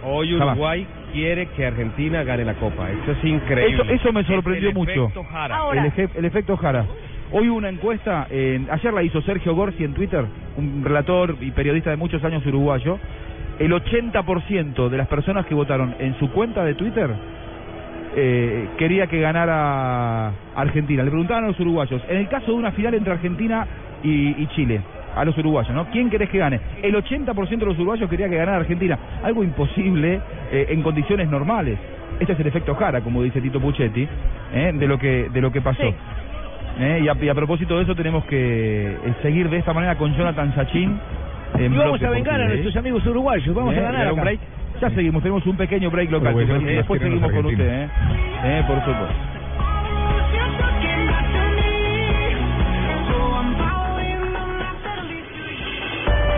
Hoy. Uruguay quiere que Argentina gane la Copa. Eso es increíble. Eso, eso me Es sorprendió el mucho. efecto Jara. Ahora, El, el efecto Jara. Hoy hubo una encuesta, en- ayer la hizo Sergio Gorsi en Twitter, un relator y periodista de muchos años uruguayo. El 80% de las personas que votaron en su cuenta de Twitter eh, quería que ganara Argentina. Le preguntaban a los uruguayos, en el caso de una final entre Argentina y, y Chile, a los uruguayos, ¿no? ¿Quién querés que gane? El 80% de los uruguayos quería que ganara Argentina. Algo imposible eh, en condiciones normales. Este es el efecto Jara, como dice Tito Puchetti, ¿eh? de lo que de lo que pasó. ¿Eh? Y, a, y a propósito de eso tenemos que eh, seguir de esta manera con Jonathan Sachin. Y vamos a vengar a nuestros amigos uruguayos, vamos a ganar un break. Ya seguimos, tenemos un pequeño break local. Pero bueno, y después seguimos con usted. ¿eh? ¿Eh? Por supuesto.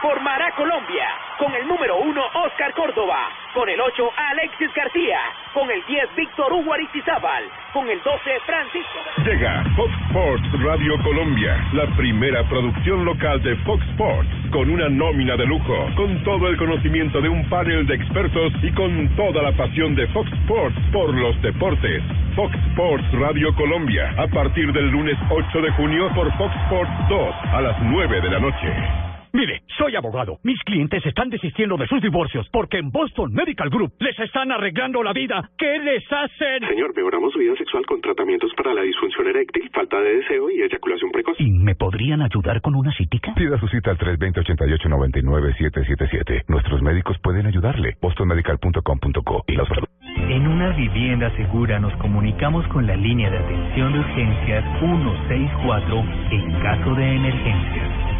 Formará Colombia. Con el número 1, Oscar Córdoba. Con el 8, Alexis García. Con el 10, Víctor Hugo Aristizábal. Con el 12, Francisco. Llega Fox Sports Radio Colombia, la primera producción local de Fox Sports, con una nómina de lujo, con todo el conocimiento de un panel de expertos y con toda la pasión de Fox Sports por los deportes. Fox Sports Radio Colombia, a partir del lunes 8 de junio por Fox Sports 2 a las 9 de la noche. Mire, soy abogado. Mis clientes están desistiendo de sus divorcios porque en Boston Medical Group les están arreglando la vida. ¿Qué les hacen? Señor, mejoramos su vida sexual con tratamientos para la disfunción eréctil, falta de deseo y eyaculación precoz. ¿Y me podrían ayudar con una citica? Pida su cita al 320-88-99-777. Nuestros médicos pueden ayudarle. bostonmedical.com.co y los En una vivienda segura nos comunicamos con la línea de atención de urgencias 164 en caso de emergencia.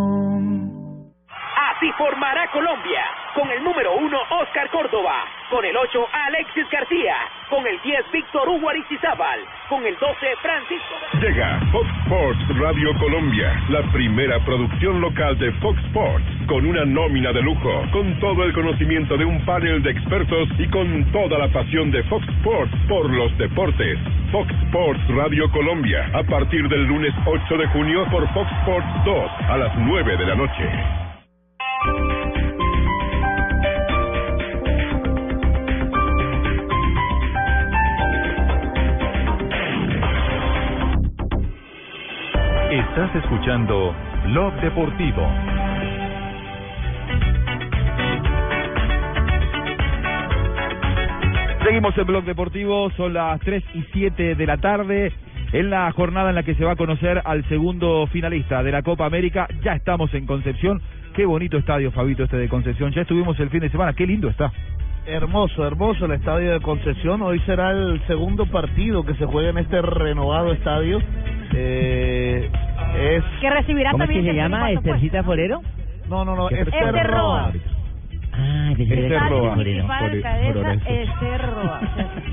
Así formará Colombia. Con el número 1, Oscar Córdoba. Con el 8, Alexis García. Con el 10, Víctor Hugo Aristizábal. Con el 12, Francisco. Llega Fox Sports Radio Colombia, la primera producción local de Fox Sports, con una nómina de lujo, con todo el conocimiento de un panel de expertos y con toda la pasión de Fox Sports por los deportes. Fox Sports Radio Colombia, a partir del lunes 8 de junio por Fox Sports 2 a las 9 de la noche. Estás escuchando Blog Deportivo. Seguimos en Blog Deportivo, son las 3 y 7 de la tarde. En la jornada en la que se va a conocer al segundo finalista de la Copa América, ya estamos en Concepción. Qué bonito estadio, Fabito, este de Concepción. Ya estuvimos el fin de semana, qué lindo está. Hermoso, hermoso el estadio de Concesión. Hoy será el segundo partido que se juega en este renovado estadio. Eh, es Que recibirá ¿Cómo es que también se llama? ¿Estercita Forero? No, no, no, ¿Qué Esther Esther Roa. Roa. Ah, que Esther Roa.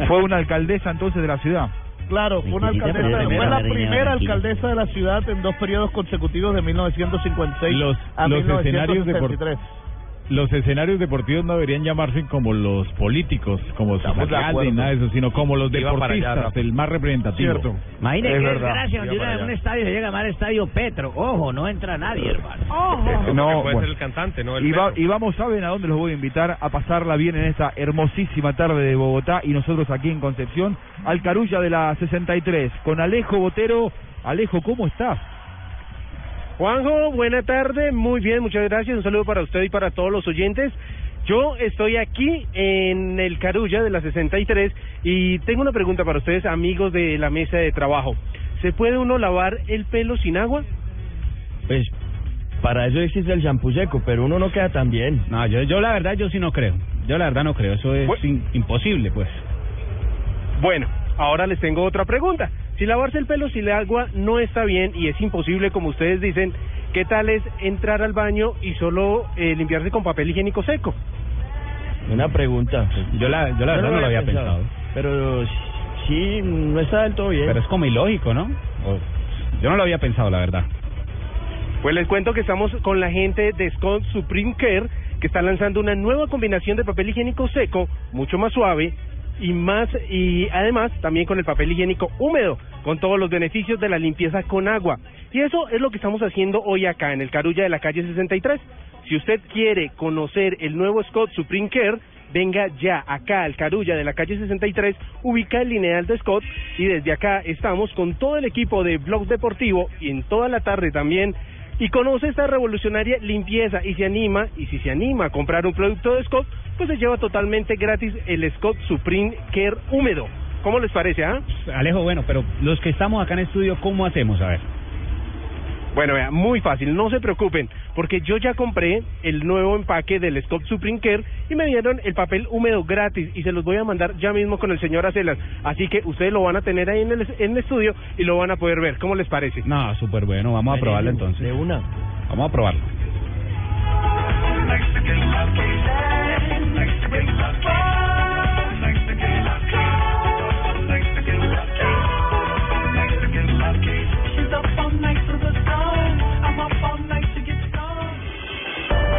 Fue una alcaldesa entonces de la ciudad. Claro, fue una alcaldesa, fue la primera, alcaldesa de la ciudad en dos periodos consecutivos de 1956 Los, a los escenarios 1963. Los escenarios deportivos no deberían llamarse como los políticos, como sus acuerdo. nada de eso, sino como los allá, deportistas, Rafa. el más representativo. Cierto. Imagine Es qué verdad. desgracia, donde Iba para una- un allá. estadio se llega a llamar Estadio Petro. Ojo, no entra nadie, hermano. Eh, No, puede bueno. ser el cantante, no el Y, va- perro. y vamos, ¿saben a dónde los voy a invitar? A pasarla bien en esta hermosísima tarde de Bogotá y nosotros aquí en Concepción, al Carulla de la 63, con Alejo Botero. Alejo, ¿cómo estás? Juanjo, buena tarde, muy bien, muchas gracias, un saludo para usted y para todos los oyentes. Yo estoy aquí en el Carulla de la 63 y tengo una pregunta para ustedes, amigos de la mesa de trabajo. ¿Se puede uno lavar el pelo sin agua? Pues para eso existe el champú seco, pero uno no queda tan bien. No, yo, yo la verdad, yo sí no creo. Yo la verdad no creo. Eso es in- imposible, pues. Bueno, ahora les tengo otra pregunta. Si lavarse el pelo sin agua no está bien y es imposible, como ustedes dicen, ¿qué tal es entrar al baño y solo eh, limpiarse con papel higiénico seco? Una pregunta. Yo la, yo la verdad no lo había pensado. Pero sí, no está del todo bien. Pero es como ilógico, ¿no? O- yo no lo había pensado, la verdad. Pues les cuento que estamos con la gente de Scott Supreme Care que está lanzando una nueva combinación de papel higiénico seco, mucho más suave y más y además también con el papel higiénico húmedo, con todos los beneficios de la limpieza con agua. Y eso es lo que estamos haciendo hoy acá en el Carulla de la calle 63. Si usted quiere conocer el nuevo Scott Supreme Care, venga ya acá al Carulla de la calle 63, ubica el lineal de Scott y desde acá estamos con todo el equipo de Blog Deportivo y en toda la tarde también y conoce esta revolucionaria limpieza y se anima, y si se anima a comprar un producto de Scott, pues se lleva totalmente gratis el Scott Supreme Care húmedo. ¿Cómo les parece, ah? Alejo, bueno, pero los que estamos acá en estudio, ¿cómo hacemos? A ver. Bueno, vea, muy fácil, no se preocupen, porque yo ya compré el nuevo empaque del Scott Supreme Care y me dieron el papel húmedo gratis y se los voy a mandar ya mismo con el señor Acelas. Así que ustedes lo van a tener ahí en el, en el estudio y lo van a poder ver. ¿Cómo les parece? No, súper bueno. Vamos a probarlo entonces. De una. Vamos a probarlo.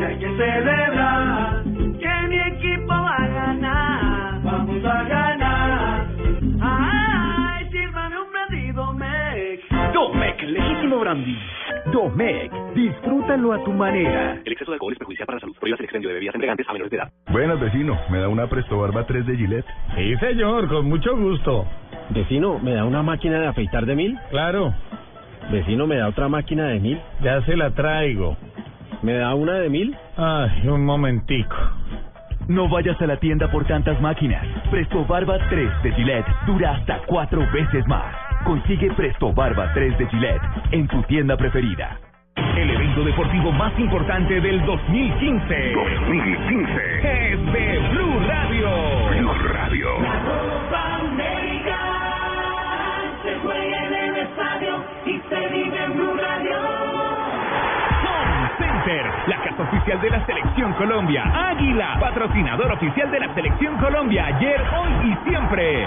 que hay que celebrar, que mi equipo va a ganar, vamos a ganar. Ay, si ganó Brasil, me. Domec, legítimo brandy. Domec, disfrútalo a tu manera. El exceso de alcohol es perjudicial para la salud. Prohíbas el expendio de bebidas embriagantes a menores de edad. Buenas, vecino. ¿Me da una Presto Barba 3 de Gillette? Sí, señor, con mucho gusto. Vecino, ¿me da una máquina de afeitar de mil? Claro, Vecino, ¿me da otra máquina de mil? ya se la traigo. ¿Me da una de mil? Ay, un momentico. No vayas a la tienda por tantas máquinas. Presto Barba 3 de Gillette dura hasta cuatro veces más. Consigue Presto Barba 3 de Gillette en tu tienda preferida. El evento deportivo más importante del 2015. 2015. Es de Blue Radio. Blue Radio. Copa América se juega en el estadio y se vive en Blue Radio. La casa oficial de la Selección Colombia. Águila, patrocinador oficial de la Selección Colombia. Ayer, hoy y siempre.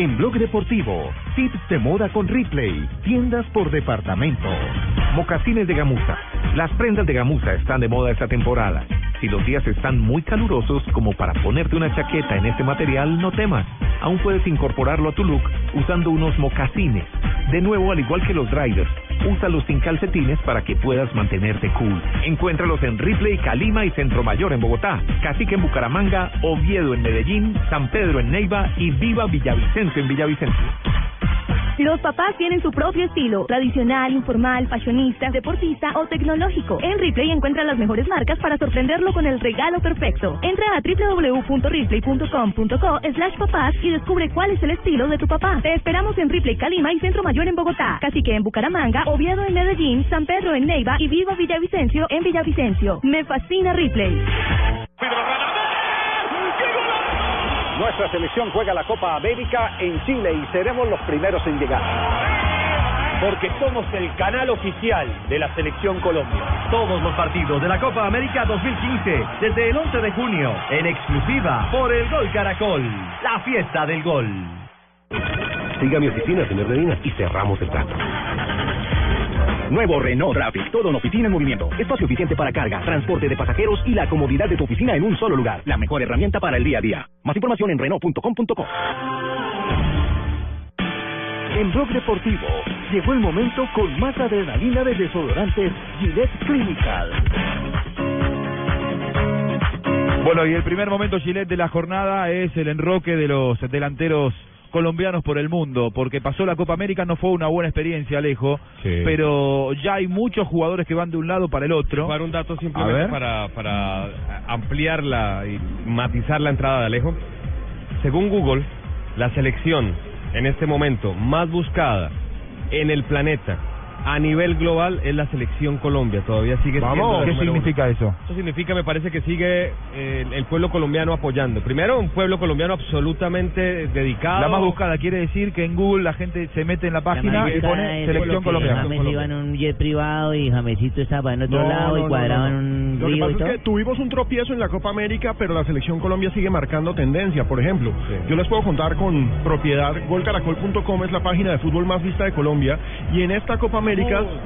En Blog Deportivo, tips de moda con Ripley, tiendas por departamento. Mocasines de gamuza. Las prendas de gamuza están de moda esta temporada. Si los días están muy calurosos como para ponerte una chaqueta en este material, no temas. Aún puedes incorporarlo a tu look usando unos mocasines. De nuevo, al igual que los riders, úsalos sin calcetines para que puedas mantenerte cool. Encuéntralos en Ripley, Calima y Centro Mayor en Bogotá, Cacique en Bucaramanga, Oviedo en Medellín, San Pedro en Neiva y Viva Villavicencio en Villavicencio. Los papás tienen su propio estilo, tradicional, informal, fashionista, deportista o tecnológico. En Ripley encuentra las mejores marcas para sorprenderlo con el regalo perfecto. Entra a www.ripley.com.co slash papás y descubre cuál es el estilo de tu papá. Te esperamos en Ripley, Calima y Centro Mayor en Bogotá, Cacique en Bucaramanga, Oviedo en Medellín, San Pedro en Neiva y Viva Villavicencio en Villavicencio. Me fascina Ripley. Nuestra selección juega la Copa América en Chile y seremos los primeros en llegar. Porque somos el canal oficial de la Selección Colombia. Todos los partidos de la Copa América 2015, desde el 11 de junio, en exclusiva por el Gol Caracol, la fiesta del gol. Siga mi oficina, señor Medina, y cerramos el trato. Nuevo Renault Traffic, todo en oficina en movimiento. Espacio eficiente para carga, transporte de pasajeros y la comodidad de tu oficina en un solo lugar. La mejor herramienta para el día a día. Más información en Renault.com.co. En Blog Deportivo llegó el momento con más adrenalina de desodorantes Gillette Clinical. Bueno, y el primer momento Gillette de la jornada es el enroque de los delanteros colombianos por el mundo, porque pasó la Copa América, no fue una buena experiencia, Alejo, pero ya hay muchos jugadores que van de un lado para el otro. Para un dato simplemente para, para ampliar la, y matizar la entrada de Alejo. Según Google, la selección en este momento más buscada en el planeta a nivel global es la selección Colombia. Todavía sigue siendo la ¿Qué número uno. significa eso? Eso significa, me parece que sigue eh, el pueblo colombiano apoyando. Primero, un pueblo colombiano absolutamente dedicado. La más buscada quiere decir que en Google la gente se mete en la página más y pone selección colombiana. James iba en un jet privado y Jamesito estaba en otro No, lado y no, no, cuadraba no, no. en un Lo que río y pasa todo. es que tuvimos un tropiezo en la Copa América, pero la selección Colombia sigue marcando tendencia. Por ejemplo, yo les puedo contar con propiedad, golcaracol.com es la página de fútbol más vista de Colombia, y en esta Copa América,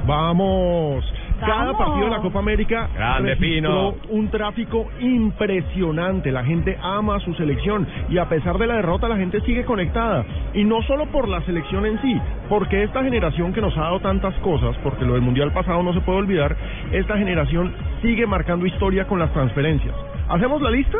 vamos, cada Vamos. partido de la Copa América Grande, registró Pino. un tráfico impresionante. La gente ama a su selección y a pesar de la derrota la gente sigue conectada. Y no solo por la selección en sí, porque esta generación que nos ha dado tantas cosas, porque lo del Mundial pasado no se puede olvidar, esta generación sigue marcando historia con las transferencias. ¿Hacemos la lista?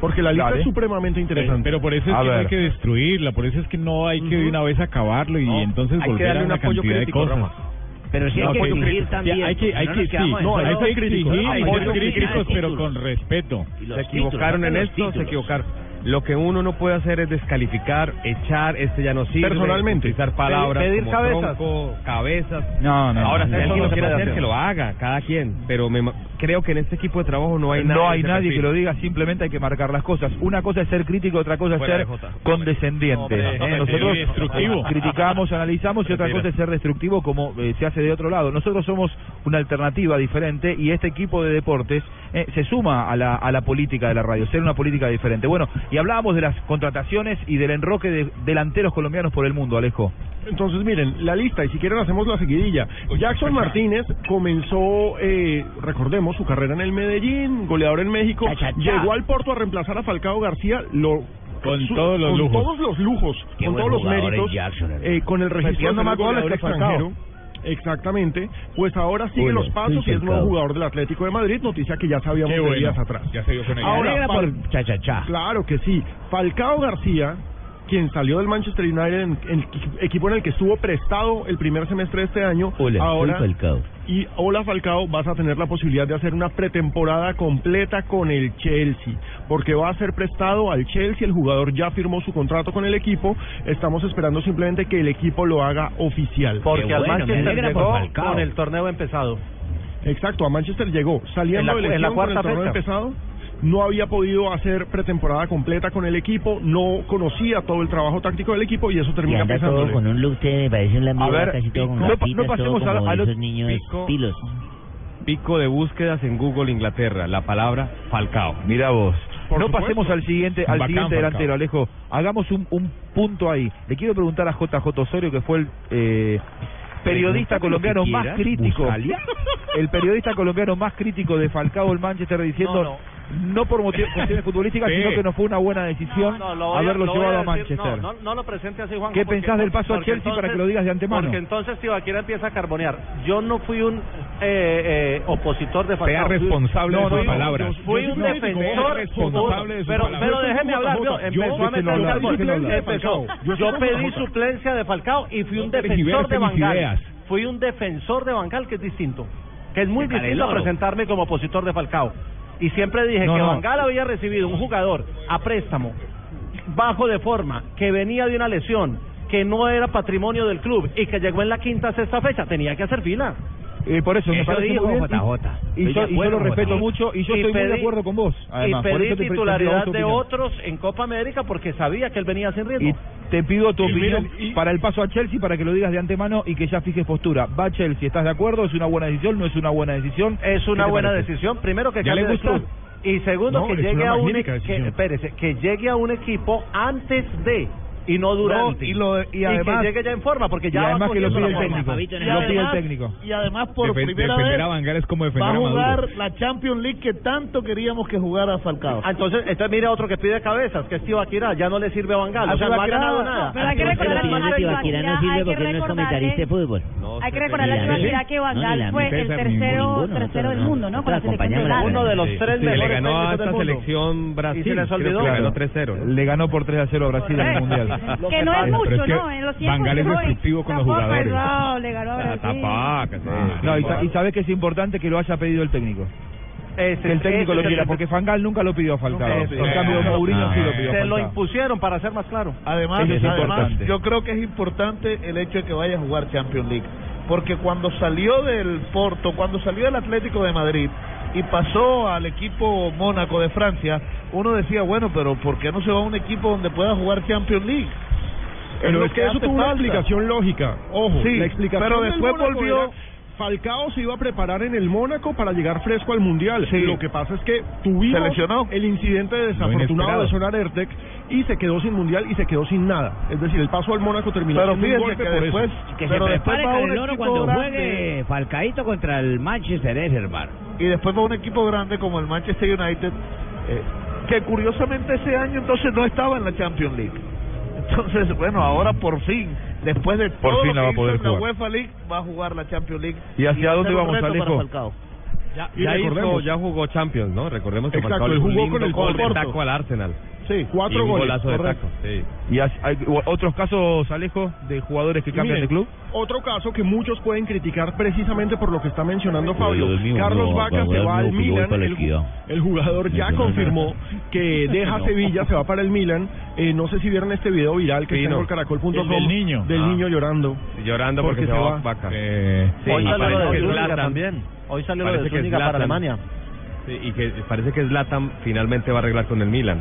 Porque la lista Dale. es supremamente interesante. Pero por eso es A que no hay que destruirla, por eso es que no hay que de una vez acabarlo y entonces hay que volver darle a un una apoyo cantidad crítico, de cosas. Pero hay No, que apoyo exigir también, hay que, hay no que, sí, no, hay que Hay que exigir, hay que críticos, pero con respeto. se equivocaron en esto, se equivocaron. Lo que uno no puede hacer es descalificar, echar, este ya no sirve. Personalmente. Utilizar palabras Pedir- como cabezas. tronco, cabezas. No, no, Ahora, no, si alguien no lo quiere hacer, hacer. que lo haga, cada quien. Pero me, creo que en este equipo de trabajo no hay nadie. no hay de nadie que lo diga, simplemente hay que marcar las cosas. Una cosa es ser crítico, otra cosa es Fuera ser Jota. condescendiente. Hombre, ¿eh? Nosotros destructivo. criticamos, analizamos y otra cosa es ser destructivo como eh, se hace de otro lado. Nosotros somos una alternativa diferente y este equipo de deportes eh, se suma a la, a la política de la radio, ser una política diferente. Bueno, y hablábamos de las contrataciones y del enroque de delanteros colombianos por el mundo, Alejo. Entonces, miren, la lista, y si quieren hacemos la seguidilla. Jackson Martínez comenzó, eh, recordemos, su carrera en el Medellín, goleador en México, Cha, cha, cha. llegó al Porto a reemplazar a Falcao García, lo Con su- todos los con lujos. todos los lujos, Qué con todos los méritos, Jackson, eh, con el registro Metiendo de extranjero. Exactamente, pues ahora sigue los sí, pasos y es nuevo jugador del Atlético de Madrid, noticia que ya sabíamos bueno. días atrás. Ya se dio con ella. Ahora, por cha cha cha. Claro que sí. Falcao García, quien salió del Manchester United, en, el equipo en el que estuvo prestado el primer semestre de este año, Hola, ahora soy Falcao. y hola Falcao, vas a tener la posibilidad de hacer una pretemporada completa con el Chelsea, porque va a ser prestado al Chelsea, el jugador ya firmó su contrato con el equipo, estamos esperando simplemente que el equipo lo haga oficial. Porque al bueno, me Manchester por llegó con el torneo empezado. Exacto, a Manchester llegó, saliendo En la- de en la lesión con cuarta el torneo fecha. empezado, no había podido hacer pretemporada completa con el equipo, no conocía todo el trabajo táctico del equipo y eso Y termina todo pesándole. con un look, parece un lambido, A ver, casi todo con no pa- no gafitas, todo pasemos a- como a lo- esos niños pico. pilos. Pico de búsquedas en Google Inglaterra, la palabra Falcao. Mira vos. Por no supuesto. pasemos al siguiente, al Bacán, siguiente delantero, Alejo. Hagamos un, un punto ahí. Le quiero preguntar a JJ Osorio, que fue el eh, periodista colombiano más crítico. Buscalia. El periodista colombiano más crítico de Falcao el Manchester diciendo No, no, por motivos cuestiones futbolísticas, Sí. sino que no fue una buena decisión No, a- haberlo llevado a, Manchester. No, no, no lo presente así, Juan. ¿Qué pensás del paso a Chelsea para que lo digas de antemano? Porque entonces Tibaquira empieza a carbonear. Yo no fui un eh, eh, opositor de Falcao. Sea responsable no, de sus no, palabras. Fui un defensor. responsable de sus pero, palabras. pero déjeme hablar. Yo Empezó a meter hablar, carbón. déjelo hablar. Empezó. Yo pedí suplencia de Falcao y fui un defensor de Bangal. Fui un defensor de Bangal, que es distinto. Que es muy distinto a presentarme como opositor de Falcao. Y siempre dije No, que no. Bangal había recibido un jugador a préstamo bajo de forma, que venía de una lesión, que no era patrimonio del club y que llegó en la quinta sexta fecha, tenía que hacer fila. Eh, por eso, me parece muy bien, Y, yo, lo respeto mucho y yo estoy muy de acuerdo con vos. Y pedí titularidad de otros en Copa América porque sabía que él venía sin ritmo. Y te pido tu opinión para el paso a Chelsea para que lo digas de antemano y que ya fijes postura. Va Chelsea, ¿estás de acuerdo? ¿Es una buena decisión? ¿No es una buena decisión? Es una buena decisión. Primero que ya le gustó. Y segundo que llegue a un que llegue a un equipo antes de y no durante. No, y, lo, y, además, y, que llegue ya en forma, porque ya y además que lo pide el técnico. Forma, lo pide el técnico. Y además, por Defe, primera vez, a es como va a jugar a la Champions League que tanto queríamos que jugara Falcao. Ah, entonces, entonces, mira otro que pide cabezas, que es Tío Tibaquirá. Ya no le sirve a Bangal. Ah, o sea, no ha ganado nada. Pero ah, hay que recordar a Tibaquirá no sirve porque no es comentarista de fútbol. Hay que recordar a Tibaquirá que Bangal fue el tercero del mundo, ¿no? Con la selección Uno de los tres mejores Le ganó a esta selección Brasil. Y se les olvidó. Le ganó 3-0. Le ganó por 3-0 a Brasil en el Mundial. que, no es mucho, es que ¿no? En los Bangal es destructivo con los jugadores. No. Ah, no, y, y sabe que es importante que lo haya pedido el técnico. Ese, que el técnico ese, lo quiera, porque Fangal nunca lo pidió a Falcao. Eso, en cambio, Mourinho no, sí lo pidió. Se lo impusieron para ser más claro. Además, es además yo creo que es importante el hecho de que vaya a jugar Champions League, porque cuando salió del Porto, cuando salió del Atlético de Madrid, y pasó al equipo Mónaco de Francia, uno decía, bueno, pero ¿por qué no se va a un equipo donde pueda jugar Champions League? Pero es que, eso tuvo una explicación lógica. Ojo, sí, la explicación pero después volvió. Falcao se iba a preparar en el Mónaco para llegar fresco al Mundial. Sí. Lo que pasa es que tuvimos el incidente desafortunado de Sonar Ertec y se quedó sin Mundial y se quedó sin nada. Es decir, el paso al Mónaco terminó pero sin un golpe que después. Que se el oro cuando juegue Falcaito contra el Manchester hermano. Y después va un equipo grande como el Manchester United, eh, que curiosamente ese año entonces no estaba en la Champions League. Entonces, bueno, ahora por fin después de Por todo fin la va a poder hizo la. UEFA League, va a jugar la Champions League. ¿Y hacia dónde vamos, Alejo? Ya, ya, ya jugó Champions, ¿no? Recordemos que Exacto, Falcao jugó con el gol de taco al Arsenal. Sí, cuatro y un goles. Golazo de taco, sí. ¿Y hay, otros casos, Alejo, de jugadores que cambian de club? Otro caso que muchos pueden criticar precisamente por lo que está mencionando Fabio. Carlos no, Vaca se va al Milan. El, jugador ya confirmó que deja. Sevilla, se va para el Milan. Eh, no sé si vieron este video viral que sí, está no. en caracol.com. Del niño. Del ah. niño llorando. Llorando porque, se, va, Vaca. Sí, también. Hoy salió parece lo de Zúñiga para Alemania. Y que parece que Zlatan finalmente va a arreglar con el Milan.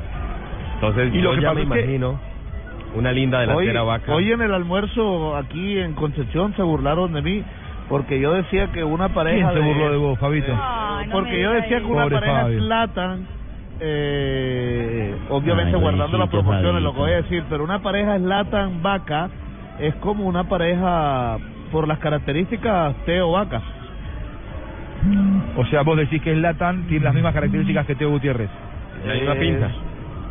Entonces yo ya me imagino una linda delantera vaca. Hoy en el almuerzo aquí en Concepción se burlaron de mí porque yo decía que una pareja ¿Quién se burló de, vos, Fabito? Eh, porque yo decía que una pareja Fabio. Zlatan eh, obviamente guardando las proporciones lo que voy a decir, pero una pareja Zlatan Vaca es como una pareja por las características Teo Vaca o sea, vos decís que Zlatan tiene las mismas características que Teo Gutiérrez. Eh, pinta.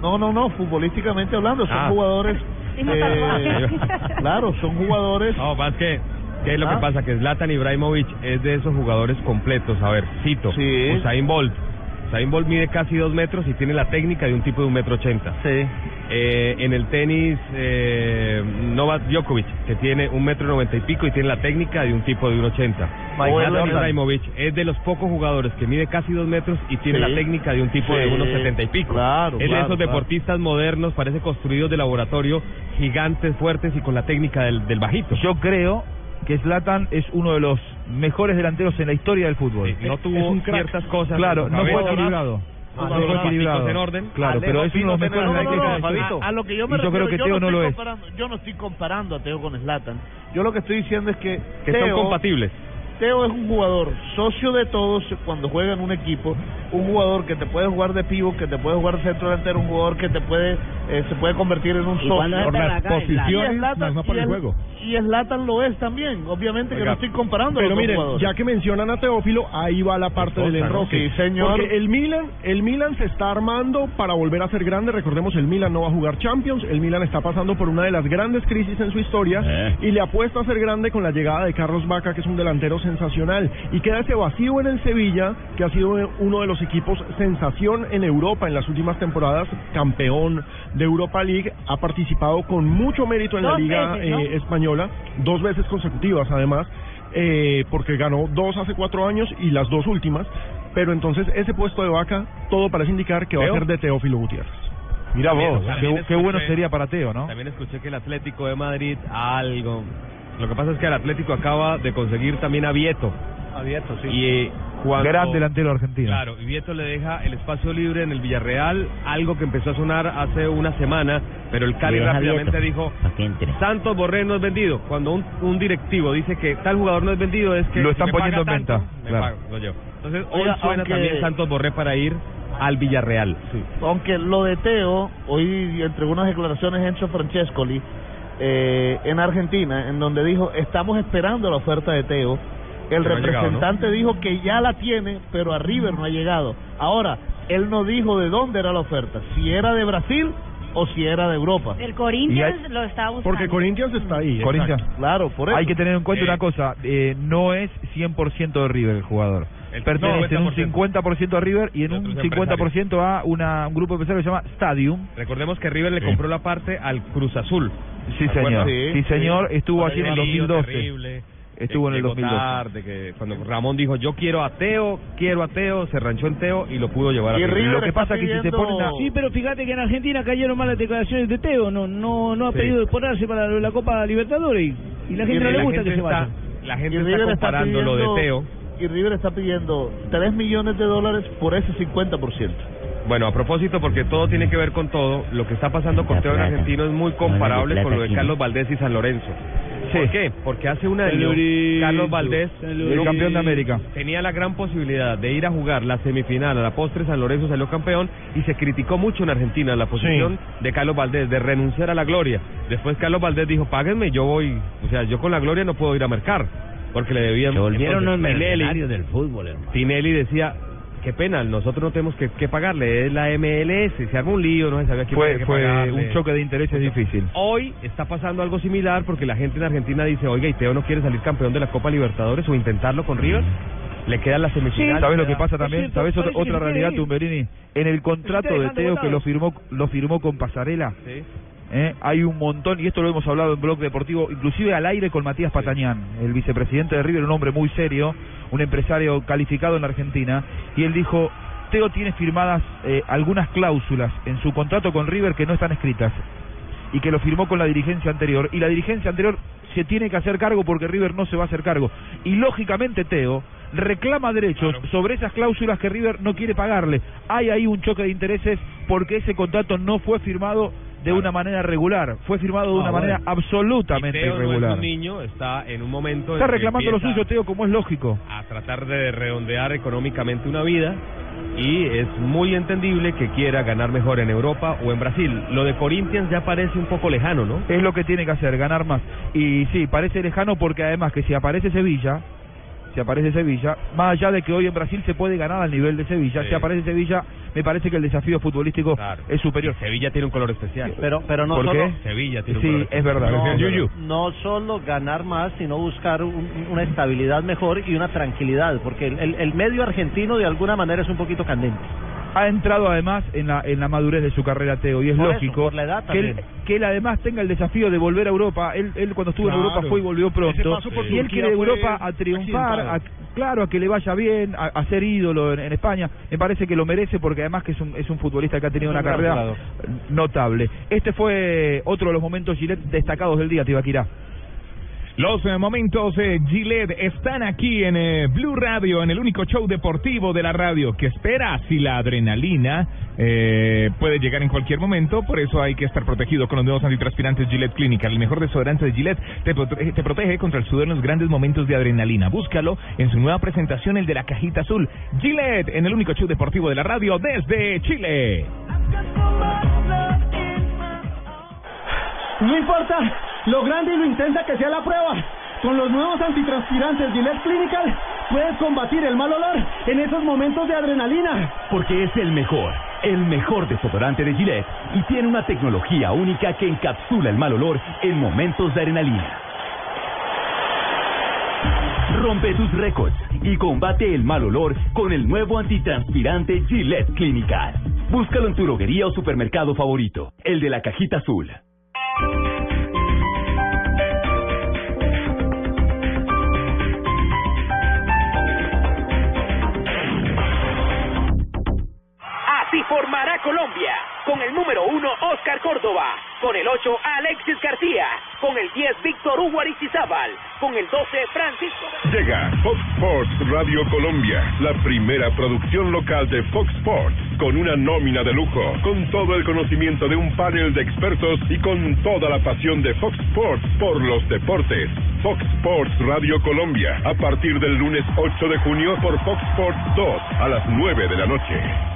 No, no, no, futbolísticamente hablando, son ah. jugadores. Eh, claro, son jugadores. No, más que ¿Qué es lo que ah. pasa? Que Zlatan Ibrahimovic es de esos jugadores completos. A ver, cito. Sí. Usain Bolt, Usain mide casi dos metros y tiene la técnica de un tipo de un metro ochenta. Sí. Eh, en el tenis, eh, Novak Djokovic, que tiene un metro noventa y pico y tiene la técnica de un tipo de un ochenta. Ibrahimovic es de los pocos jugadores que mide casi dos metros y tiene la técnica de un tipo de unos setenta y pico. Claro, es de esos deportistas modernos, parece construidos de laboratorio, gigantes, fuertes y con la técnica del, del bajito. Yo creo que Zlatan es uno de los mejores delanteros en la historia del fútbol. No tuvo ciertas cosas. Claro, no fue equilibrado. No fue equilibrado. En. Claro, pero es uno de los mejores delanteros. No, no, a, lo que yo me yo creo que yo Teo no lo es. Yo no estoy comparando a Teo con Zlatan. Yo lo que estoy diciendo es que, son compatibles. Teo es un jugador socio de todos cuando juega en un equipo, un jugador que te puede jugar de pivo, que te puede jugar centro delantero, un jugador que te puede eh, se puede convertir en un socio por las la posiciones, Zlatan, no, no el, el juego. Y Slatan lo es también, obviamente Oiga, que no estoy comparando. Pero miren, ya que mencionan a Teófilo, ahí va la parte del enroque. Sí, señor. Porque el Milan, el Milan se está armando para volver a ser grande. Recordemos, el Milan no va a jugar Champions, el Milan está pasando por una de las grandes crisis en su historia eh. y le apuesta a ser grande con la llegada de Carlos Vaca, que es un delantero sensacional y queda ese vacío en el Sevilla, que ha sido uno de los equipos sensación en Europa en las últimas temporadas, campeón de Europa League, ha participado con mucho mérito en la Liga eh, Española, dos veces consecutivas además. Eh, porque ganó dos hace cuatro años y las dos últimas, pero entonces ese puesto de vaca, todo parece indicar que va a ser de Teófilo Gutiérrez. Mira vos, también qué, bueno sería para Teo, ¿no? También escuché que el Atlético de Madrid algo lo que pasa es que el Atlético acaba de conseguir también a Vieto. A Vieto, sí. Y eh, cuando, Gran delantero argentino. Claro, y Vieto le deja el espacio libre en el Villarreal, algo que empezó a sonar hace una semana, pero el Cali rápidamente dijo, Santos Borré no es vendido. Cuando un, un, directivo dice que tal jugador no es vendido es que... Lo están poniendo en venta. Entonces, hoy suena también Santos Borré para ir al Villarreal. Sí. Aunque lo de Teo, hoy entre unas declaraciones Enzo Francescoli, eh, en Argentina, en donde dijo, estamos esperando la oferta de Teo. El Pero llegado, representante dijo que ya la tiene, pero a River no ha llegado. Ahora, él no dijo de dónde era la oferta, si era de Brasil o si era de Europa. El Corinthians lo está buscando. Porque Corinthians está ahí. Corinthians. Claro, por eso. Hay que tener en cuenta Eh. una cosa, eh, no es 100% de River el jugador. El Pertenece en un 50%. 50% a River y en un otros 50% a una, un grupo empresario que se llama Stadium. Recordemos que River le compró la parte al Cruz Azul. Sí, ¿Se señor. Sí, señor. Estuvo allí en el llevar lío 2012. terrible. Estuvo en el Llegó 2012. tarde, que cuando Ramón dijo yo quiero a Teo, quiero a Teo, se ranchó en Teo y lo pudo llevar a Y River. River Lo que pasa es que si se a... Sí, pero fíjate que en Argentina cayeron malas declaraciones de Teo, no no no ha Sí. pedido exponerse para la Copa Libertadores y, y la gente no le gusta que se vaya. La gente está comparando lo de Teo. Y River está pidiendo 3 millones de dólares por ese 50%. Bueno, a propósito, porque todo tiene que ver con todo, lo que está pasando con Teo en. Argentino es muy comparable con lo de Carlos Valdés y San Lorenzo. ¿Por qué? Porque hace un año Carlos Valdés El campeón de América. tenía la gran posibilidad de ir a jugar la semifinal, a la postre San Lorenzo salió campeón y se criticó mucho en Argentina la posición de Carlos Valdés de renunciar a la gloria. Después Carlos Valdés dijo, páguenme, yo voy, o sea, yo con la gloria no puedo ir a mercar, porque le debían... Se volvieron mercenarios del fútbol, hermano. Tinelli decía, qué pena, nosotros no tenemos que, que pagarle, es la MLS, se arma un lío, no se sabía quién Fue, que fue pagarle. un choque de intereses difícil. Hoy está pasando algo similar porque la gente en Argentina dice, oiga, ¿y Teo no quiere salir campeón de la Copa Libertadores o intentarlo con River? Le queda la semifinal. ¿Sabes lo que pasa también? cierto, ¿Sabes otra, realidad. Tumberini? En el contrato de Teo que lo firmó lo firmó con Pasarela, Sí. ¿Eh? hay un montón, y esto lo hemos hablado en Blog Deportivo, inclusive al aire con Matías Patañán, el vicepresidente de River, un hombre muy serio, un empresario calificado en la Argentina, y él dijo, Teo tiene firmadas eh, algunas cláusulas en su contrato con River que no están escritas, y que lo firmó con la dirigencia anterior, y la dirigencia anterior se tiene que hacer cargo porque River no se va a hacer cargo. Y lógicamente Teo reclama derechos sobre esas cláusulas que River no quiere pagarle. Hay ahí un choque de intereses porque ese contrato no fue firmado de una manera regular, fue firmado de Ah, una manera absolutamente Y Teo no es irregular. un niño, está en un momento Está reclamando lo suyo Teo como es lógico. a tratar de redondear económicamente una vida y es muy entendible que quiera ganar mejor en Europa o en Brasil. Lo de Corinthians ya parece un poco lejano, ¿no? Es lo que tiene que hacer, ganar más. Y sí, parece lejano porque además que si aparece Sevilla, si aparece Sevilla, más allá de que hoy en Brasil se puede ganar al nivel de Sevilla, Sí. si aparece Sevilla, me parece que el desafío futbolístico es superior. Sevilla tiene un color especial. Pero, pero no ¿Por solo, qué? Sevilla tiene un Sí, es verdad. no, solo ganar más, sino buscar un- una estabilidad mejor y una tranquilidad, porque el, el- el medio argentino de alguna manera es un poquito candente. Ha entrado además en la, en la madurez de su carrera Teo y es Por eso, lógico por la edad que, él, también. que él además tenga el desafío de volver a Europa. Él, él cuando estuvo en. Europa fue y volvió pronto. Y él quiere Europa a triunfar, a, claro, a que le vaya bien, a, a ser ídolo en, en España. Me parece que lo merece porque además que es un, es un futbolista que ha tenido Es una un carrera notable. Este fue otro de los momentos Gillette destacados del día, Tibaquirá. Los eh, momentos eh, Gillette están aquí en eh, Blue Radio, en el único show deportivo de la radio que espera si la adrenalina eh, puede llegar en cualquier momento, por eso hay que estar protegido con los nuevos antitranspirantes Gillette Clinical. El mejor desodorante de Gillette te, prote- te protege contra el sudor en los grandes momentos de adrenalina. Búscalo en su nueva presentación, el de la cajita azul. Gillette, en el único show deportivo de la radio desde Chile. No importa lo grande y lo intensa que sea la prueba. Con los nuevos antitranspirantes Gillette Clinical puedes combatir el mal olor en esos momentos de adrenalina. Porque es el mejor, el mejor desodorante de Gillette y tiene una tecnología única que encapsula el mal olor en momentos de adrenalina. Rompe tus récords y combate el mal olor con el nuevo antitranspirante Gillette Clinical. Búscalo en tu droguería o supermercado favorito, el de la cajita azul. Así formará Colombia. Con el número 1, Oscar Córdoba. Con el 8, Alexis García. Con el 10, Víctor Hugo Aristizábal. Con el 12, Francisco. Llega Fox Sports Radio Colombia, la primera producción local de Fox Sports, con una nómina de lujo, con todo el conocimiento de un panel de expertos y con toda la pasión de Fox Sports por los deportes. Fox Sports Radio Colombia, a partir del lunes 8 de junio por Fox Sports 2 a las 9 de la noche.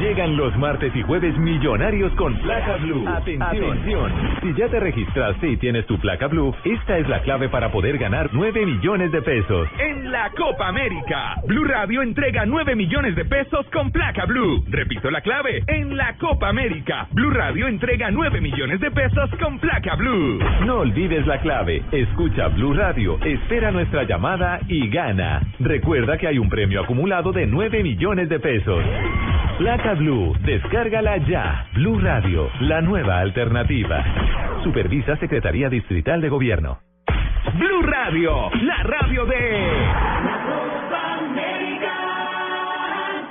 Llegan los martes y jueves millonarios con placa blue. Atención. Si ya te registraste y tienes tu placa blue, esta es la clave para poder ganar 9 millones de pesos. En la Copa América, Blue Radio entrega 9 millones de pesos con placa Blue. Repito la clave. En la Copa América, Blue Radio entrega 9 millones de pesos con placa Blue. No olvides la clave. Escucha Blue Radio, espera nuestra llamada y gana. Recuerda que hay un premio acumulado de 9 millones de pesos. Placa Blue, descárgala ya. Blue Radio, la nueva alternativa. Supervisa Secretaría Distrital de Gobierno. Blue Radio, la radio de...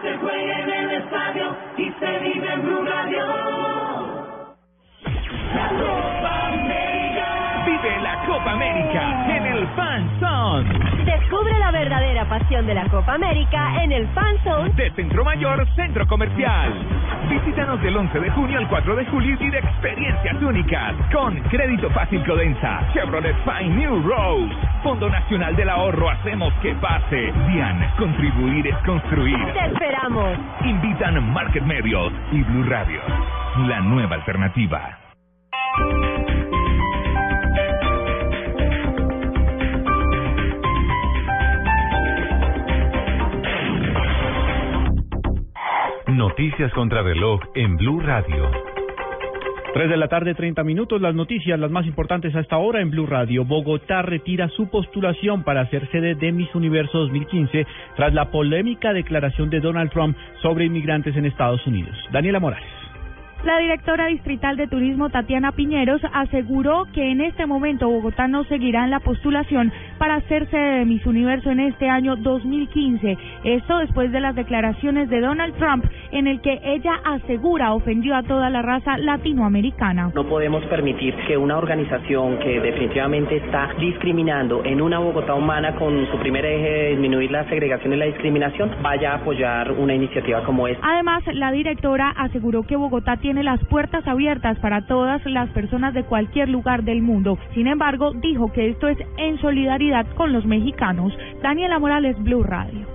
Se juega en el estadio y se vive en Blue Radio. La Copa América. Vive la Copa América en el Fan Zone Descubre la verdadera pasión de la Copa América en el Fan Zone de Centro Mayor Centro Comercial. Visítanos del 11 de junio al 4 de julio y vive experiencias únicas con Crédito Fácil Codensa, Chevrolet Fine New Rose, Fondo Nacional del Ahorro Hacemos que pase. DIAN, contribuir es construir. Te esperamos. Invitan Market Medios y Blue Radio, la nueva alternativa. Noticias contra reloj en Blue Radio. 3 de la tarde, 30 minutos. Las noticias, las más importantes hasta ahora en Blue Radio. Bogotá retira su postulación para ser sede de Miss Universo 2015 tras la polémica declaración de Donald Trump sobre inmigrantes en Estados Unidos. Daniela Morales. La directora distrital de turismo Tatiana Piñeros aseguró que en este momento Bogotá no seguirá en la postulación para ser sede de Miss Universo en este año 2015. Esto después de las declaraciones de Donald Trump en el que ella asegura ofendió a toda la raza latinoamericana. No podemos permitir que una organización que definitivamente está discriminando en una Bogotá humana con su primer eje de disminuir la segregación y la discriminación vaya a apoyar una iniciativa como esta. Además, la directora aseguró que Bogotá tiene tiene las puertas abiertas para todas las personas de cualquier lugar del mundo. Sin embargo, dijo que esto es en solidaridad con los mexicanos. Daniela Morales, Blue Radio.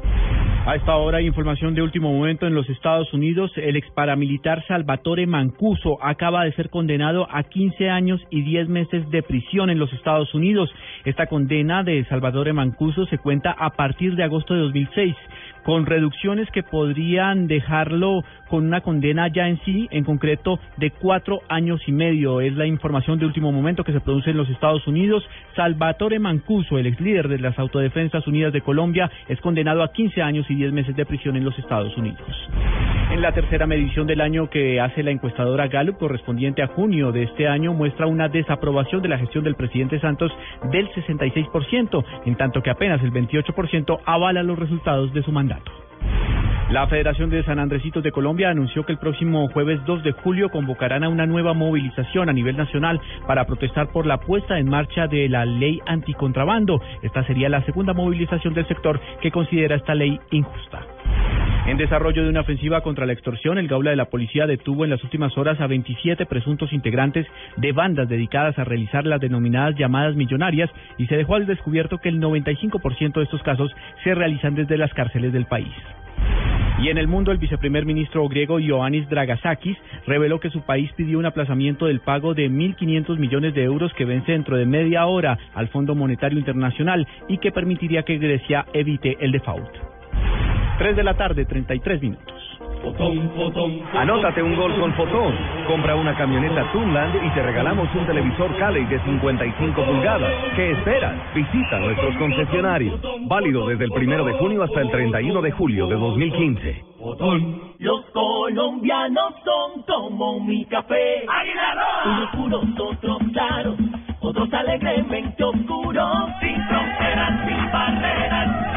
A esta hora, información de último momento en los Estados Unidos. El ex paramilitar Salvatore Mancuso acaba de ser condenado a 15 años y 10 meses de prisión en los Estados Unidos. Esta condena de Salvatore Mancuso se cuenta a partir de agosto de 2006 con reducciones que podrían dejarlo con una condena ya en sí, en concreto de cuatro años y medio. Es la información de último momento que se produce en los Estados Unidos. Salvatore Mancuso, el ex líder de las Autodefensas Unidas de Colombia, es condenado a 15 años y 10 meses de prisión en los Estados Unidos. En la tercera medición del año que hace la encuestadora Gallup, correspondiente a junio de este año, muestra una desaprobación de la gestión del presidente Santos del 66%, en tanto que apenas el 28% avala los resultados de su mandato. La Federación de San Andresitos de Colombia anunció que el próximo jueves 2 de julio convocarán a una nueva movilización a nivel nacional para protestar por la puesta en marcha de la ley anticontrabando. Esta sería la segunda movilización del sector que considera esta ley injusta. En desarrollo de una ofensiva contra la extorsión, el Gaula de la Policía detuvo en las últimas horas a 27 presuntos integrantes de bandas dedicadas a realizar las denominadas llamadas millonarias y se dejó al descubierto que el 95% de estos casos se realizan desde las cárceles del país. Y en el mundo, el viceprimer ministro griego Ioannis Dragasakis reveló que su país pidió un aplazamiento del pago de 1.500 millones de euros que vence dentro de media hora al Fondo Monetario Internacional y que permitiría que Grecia evite el default. 3 de la tarde, 33 minutos. Anótate un gol con Fotón. Compra una camioneta Tunland y te regalamos un televisor Cali de 55 pulgadas. ¿Qué esperas? Visita nuestros concesionarios. Válido desde el primero de junio hasta el 31 de julio de 2015. Los colombianos son como mi café. Unos puros, otros claros, otros alegremente oscuros. Sin fronteras, sin barreras,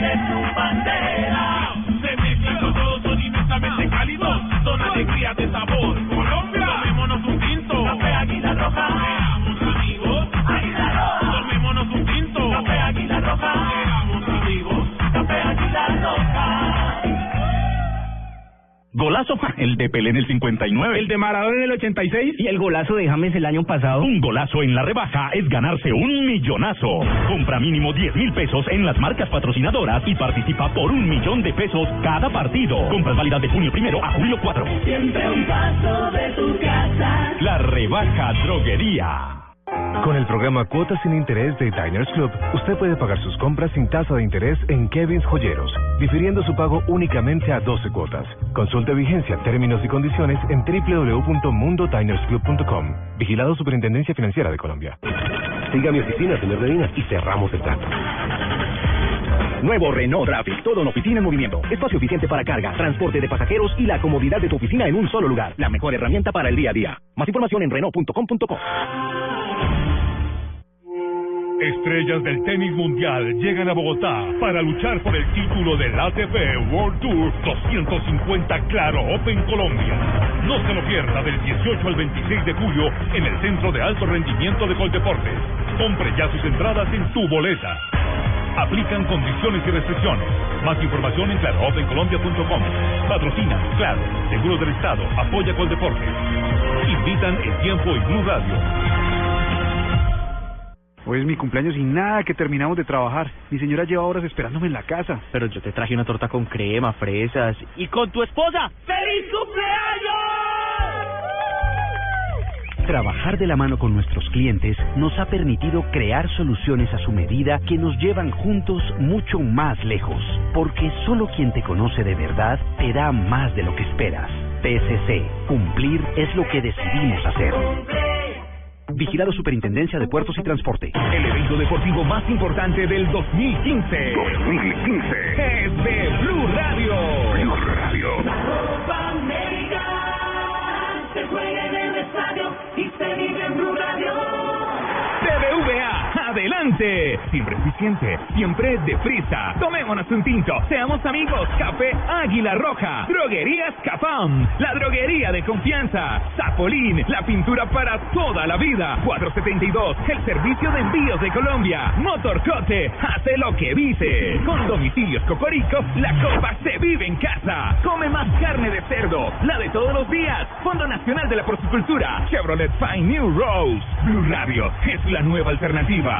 de tu bandera. De México todos son inmensamente cálidos, son alegría de sabor. Golazo, el de Pelé en el 59. El de Maradona en el 86. Y el golazo de James el año pasado. Un golazo en la rebaja es ganarse un millonazo. Compra mínimo 10 mil pesos en las marcas patrocinadoras y participa por un millón de pesos cada partido. Compras válidas de junio primero a julio 4. Siempre un paso de tu casa. La rebaja droguería. Con el programa Cuotas sin Interés de Diners Club, usted puede pagar sus compras sin tasa de interés en Kevin's Joyeros, difiriendo su pago únicamente a 12 cuotas. Consulte vigencia, términos y condiciones en www.mundodinersclub.com. Vigilado Superintendencia Financiera de Colombia. Siga mi oficina, señor Medina, y cerramos el trato. Nuevo Renault Traffic, todo en oficina en movimiento. Espacio eficiente para carga, transporte de pasajeros y la comodidad de tu oficina en un solo lugar. La mejor herramienta para el día a día. Más información en Renault.com.co. Estrellas del tenis mundial llegan a Bogotá para luchar por el título del ATP World Tour 250 Claro Open Colombia. No se lo pierda del 18 al 26 de julio en el Centro de Alto Rendimiento de Coldeportes. Compre ya sus entradas en tu boleta. Aplican condiciones y restricciones. Más información en claroopencolombia.com. Patrocina, claro, Seguros del Estado, apoya Coldeportes. Invitan el tiempo y Blue Radio. Hoy es mi cumpleaños y nada que terminamos de trabajar. Mi señora lleva horas esperándome en la casa. Pero yo te traje una torta con crema, fresas y con tu esposa. ¡Feliz cumpleaños! Trabajar de la mano con nuestros clientes nos ha permitido crear soluciones a su medida que nos llevan juntos mucho más lejos. Porque solo quien te conoce de verdad te da más de lo que esperas. PSC, cumplir es lo que decidimos hacer. Vigilado Superintendencia de Puertos y Transporte. El evento deportivo más importante del 2015. 2015. Es de Blue Radio. Blue Radio. Copa América se juega en el y se vive en Blue Radio. Adelante. Siempre eficiente, siempre deprisa. Tomémonos un tinto, seamos amigos. Café Águila Roja. Droguerías Capam, la droguería de confianza. Zapolín, la pintura para toda la vida. 472, el servicio de envíos de Colombia. Motorcote, hace lo que dice. Con domicilios Cocorico, la copa se vive en casa. Come más carne de cerdo, la de todos los días. Fondo Nacional de la Porcicultura. Chevrolet Fine New Rose. Blue Radio es la nueva alternativa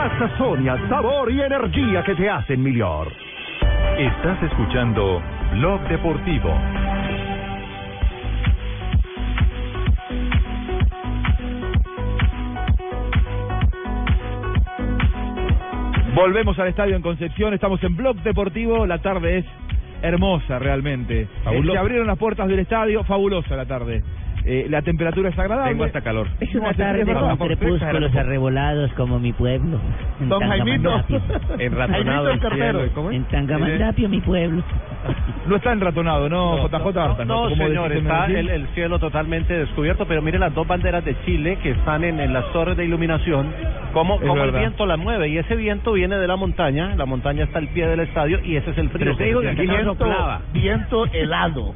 Pasta Sonia, sabor y energía que te hacen mejor. Estás escuchando Blog Deportivo. Volvemos al estadio en Concepción, estamos en Blog Deportivo, la tarde es hermosa realmente. Se abrieron las puertas del estadio, fabulosa la tarde. Eh, la temperatura es agradable. Tengo hasta calor. Es una No, tarde con crepúsculos arrebolados como mi pueblo. En Don Jaimito. Enratonado el cielo. ¿Cómo es? En Tangamandapio, mi pueblo. No está enratonado, ¿no, JJ? No, no, Como señor, está el, el cielo totalmente descubierto, pero mire las dos banderas de Chile que están en, en las torres de iluminación, cómo, cómo el viento las mueve, y ese viento viene de la montaña, la montaña está al pie del estadio, y ese es el frío. Pero te digo que aquí siente. viento, viento helado.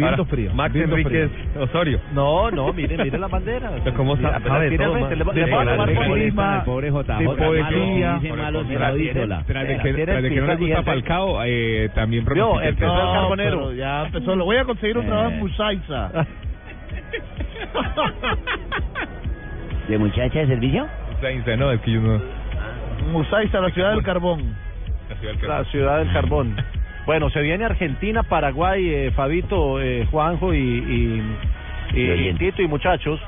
Viento Ahora, frío. Max viento Enríquez frío. Osorio. No, no, mire, mire las banderas. Pero ¿cómo sabe? sabe todo, le- le De voy a tomar clima, encima. pobre JJ. de poesía. Tras de que, no le gusta Falcao, eh, también pronostica el empezó el carbonero. ya empezó. Lo voy a conseguir un trabajo en Eh. Musaiza. ¿De muchacha de servicio? Sainz, no, es que yo no. Musaiza, la ciudad del carbón. La ciudad del La Carbón. ciudad del carbón. Bueno, se viene Argentina, Paraguay, eh, Fabito, eh, Juanjo y, y, y- y. Tito y muchachos.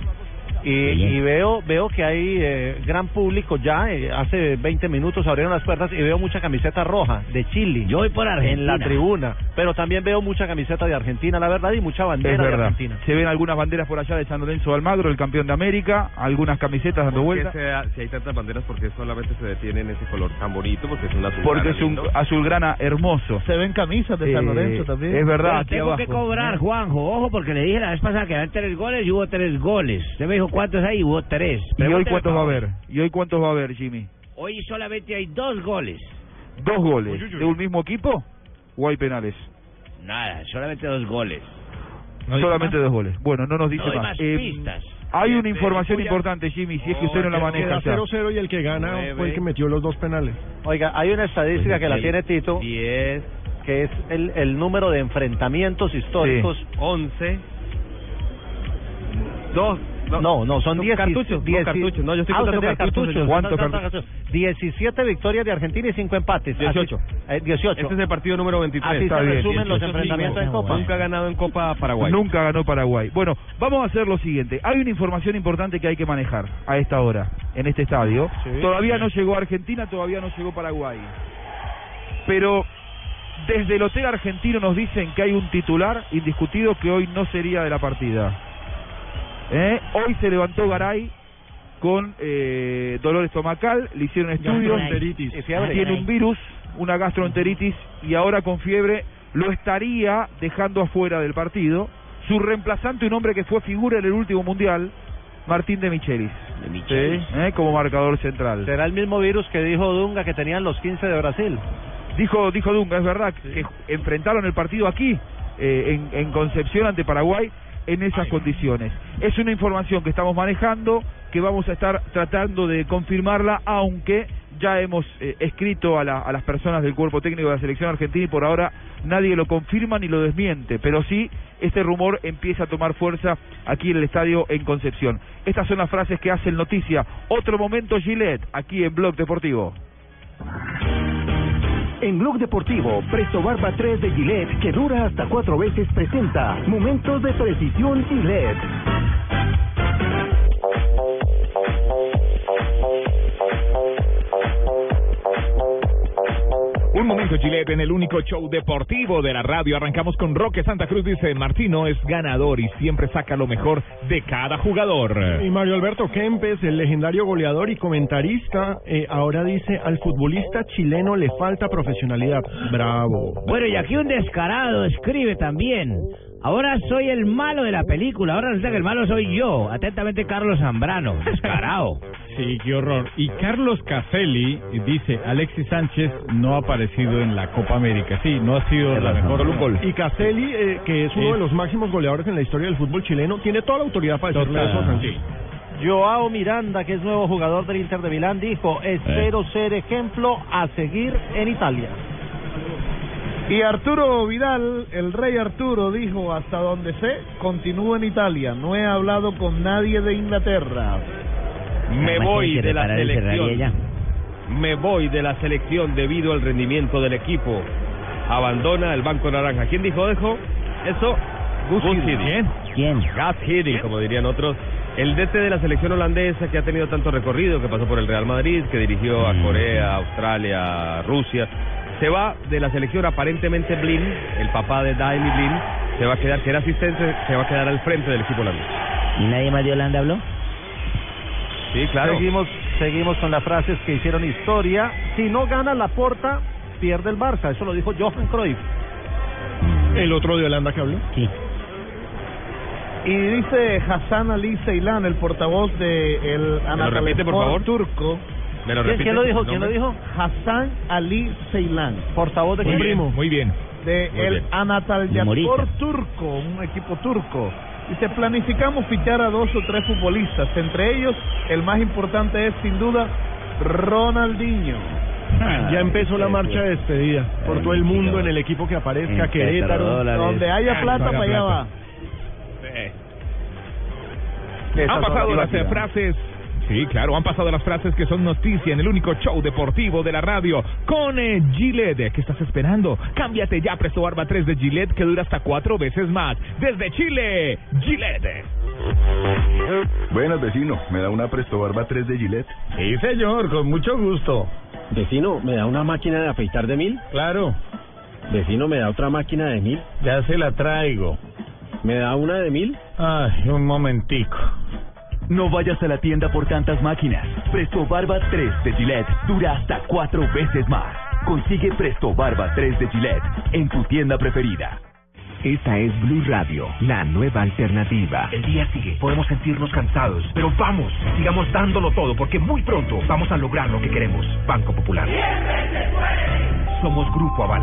Y, y veo veo que hay eh, gran público ya, eh, hace 20 minutos abrieron las puertas y veo mucha camiseta roja de Chile. Yo voy por Argentina. En la tribuna, pero también veo mucha camiseta de Argentina, la verdad, y mucha bandera Es de verdad. Argentina. Se ven algunas banderas por allá de San Lorenzo de Almagro, el campeón de América, algunas camisetas dando ¿Por qué vuelta. sea- si hay tantas banderas, porque solamente se detiene en ese color tan bonito? Porque es un azul. Porque es un azulgrana hermoso. Se ven camisas de San Eh, Lorenzo también. Es verdad, tengo que cobrar, Juanjo. Ojo, porque le dije la vez pasada que eran tres goles y hubo tres goles. Usted me dijo cuántos hay hubo tres. ¿Y hoy cuántos va a haber? ¿Y hoy cuántos va a haber, Jimmy? Hoy solamente hay dos goles. ¿Dos goles? ¿De un mismo equipo? ¿O hay penales? Nada, solamente dos goles. Solamente dos goles. Bueno, no nos dice No más. más Eh, pistas. hay una información importante, Jimmy, si es que usted no la maneja Queda ya. 0-0 y el que gana fue el que metió los dos penales. Oiga, hay una estadística que la tiene Tito, que es el, el número de enfrentamientos históricos. 11. Dos. No, no, son Son 10 cartuchos, son cartuchos. No, yo estoy ah, contando cartuchos, cartuchos. ¿Cuántos Usted está cartuchos? contando 17 victorias de Argentina y 5 empates. 18. Así- eh, 18. Este es el partido número 23. Así Está se bien. resumen los 18, enfrentamientos en cinco. Copa. Nunca ha ganado en Copa Paraguay. Nunca ganó Paraguay. Bueno, vamos a hacer lo siguiente. Hay una información importante que hay que manejar a esta hora, en este estadio. Todavía no llegó Argentina, todavía no llegó Paraguay. Pero desde el hotel argentino nos dicen que hay un titular indiscutido que hoy no sería de la partida. ¿Eh? Hoy se levantó Garay con eh, dolor estomacal, le hicieron estudios, fiebre. tiene un virus, una gastroenteritis y ahora con fiebre lo estaría dejando afuera del partido. Su reemplazante, un hombre que fue figura en el último mundial, Martín de Michelis, ¿sí? ¿Eh? como marcador central. Será el mismo virus que dijo Dunga que tenían los 15 de Brasil. Dijo, dijo Dunga, es verdad, que enfrentaron el partido aquí, eh, en, en Concepción ante Paraguay, en esas condiciones. Es una información que estamos manejando, que vamos a estar tratando de confirmarla, aunque ya hemos eh, escrito a, la- a las personas del cuerpo técnico de la selección argentina y por ahora nadie lo confirma ni lo desmiente, pero sí este rumor empieza a tomar fuerza aquí en el estadio en Concepción. Estas son las frases que hacen noticia. Otro momento Gillette, aquí en Blog Deportivo. En Blog Deportivo, Presto Barba 3 de Gillette, que dura hasta cuatro veces, presenta Momentos de Precisión Gillette. Un momento, Gillette, en el único show deportivo de la radio. Arrancamos con Roque Santa Cruz. Dice, Martino es ganador y siempre saca lo mejor de cada jugador. Y Mario Alberto Kempes, el legendario goleador y comentarista, eh, ahora dice al futbolista chileno le falta profesionalidad. Bravo. Bueno, y aquí un descarado escribe también. Ahora soy el malo de la película. Ahora resulta que el malo soy yo. Atentamente, Carlos Zambrano. Descarado. Sí, qué horror. Y Carlos Caselli dice, Alexis Sánchez no ha aparecido en la Copa América. Sí, no ha sido la mejor. Y Caselli, eh, que es uno de los máximos goleadores en la historia del fútbol chileno, tiene toda la autoridad para decirle Total, eso a. Joao Miranda, que es nuevo jugador del Inter de Milán, dijo, espero ser ejemplo a seguir en Italia. Y Arturo Vidal, el rey Arturo, dijo, hasta donde sé, continúo en Italia. No he hablado con nadie de Inglaterra. Me Además, voy de la selección. Me voy de la selección debido al rendimiento del equipo. Abandona el Banco Naranja. ¿Quién dijo eso? Eso, Gus Hiddink. ¿Quién? Gus Hiddink, como dirían otros. El DT de la selección holandesa que ha tenido tanto recorrido, que pasó por el Real Madrid, que dirigió a Corea, Australia, Rusia. Se va de la selección aparentemente Blin, el papá de Daily Blin, se va a quedar, que era asistente, se va a quedar al frente del equipo holandés. ¿Y nadie más de Holanda habló? Sí, claro. Seguimos, seguimos con las frases que hicieron historia. Si no gana la porta, pierde el Barça. Eso lo dijo Johan Cruyff. El otro de Holanda que habló. Sí. Y dice Hassan Ali Ceylan, el portavoz de el repite, por favor? turco. ¿Me lo ¿Quién, lo dijo? ¿El ¿Quién lo dijo? Hassan Ali Ceylan, Portavoz de primo. Muy bien. de Muy el Humorista. turco, un equipo turco. Dice, planificamos fichar a dos o tres futbolistas. Entre ellos, el más importante es sin duda Ronaldinho. Ya empezó la marcha de despedida por todo el mundo en el equipo que aparezca, Querétaro. Donde haya plata, para allá va. Han pasado las frases. Sí, claro, han pasado las frases que son noticia en el único show deportivo de la radio con eh, Gillette. ¿Qué estás esperando? Cámbiate ya a Presto Barba 3 de Gillette que dura hasta cuatro veces más. Desde Chile, Gillette. Buenas, vecino. ¿Me da una Presto Barba 3 de Gillette? Sí, señor, con mucho gusto. Vecino, ¿me da una máquina de afeitar de mil? Claro, Vecino, ¿me da otra máquina de mil? ya se la traigo. ¿Me da una de mil? Ay, un momentico. No vayas a la tienda por tantas máquinas. Presto Barba 3 de Gillette dura hasta cuatro veces más. Consigue Presto Barba 3 de Gillette en tu tienda preferida. Esta es Blue Radio, la nueva alternativa. El día sigue, podemos sentirnos cansados, pero vamos, sigamos dándolo todo porque muy pronto vamos a lograr lo que queremos. Banco Popular. Somos Grupo Aval.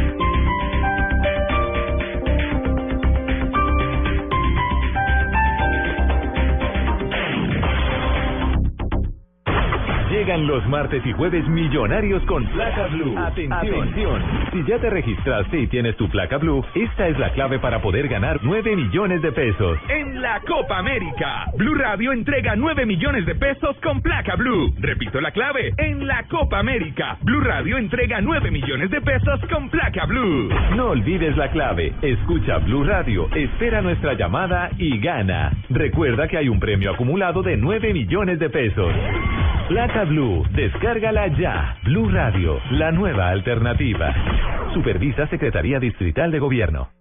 Llegan los martes y jueves millonarios con placa blue. Atención. Si ya te registraste y tienes tu placa blue, esta es la clave para poder ganar 9 millones de pesos. En la Copa América, Blue Radio entrega 9 millones de pesos con placa Blue. Repito la clave. En la Copa América, Blue Radio entrega 9 millones de pesos con placa Blue. No olvides la clave. Escucha Blue Radio, espera nuestra llamada y gana. Recuerda que hay un premio acumulado de 9 millones de pesos. Placa Blue, descárgala ya. Blue Radio, la nueva alternativa. Supervisa Secretaría Distrital de Gobierno.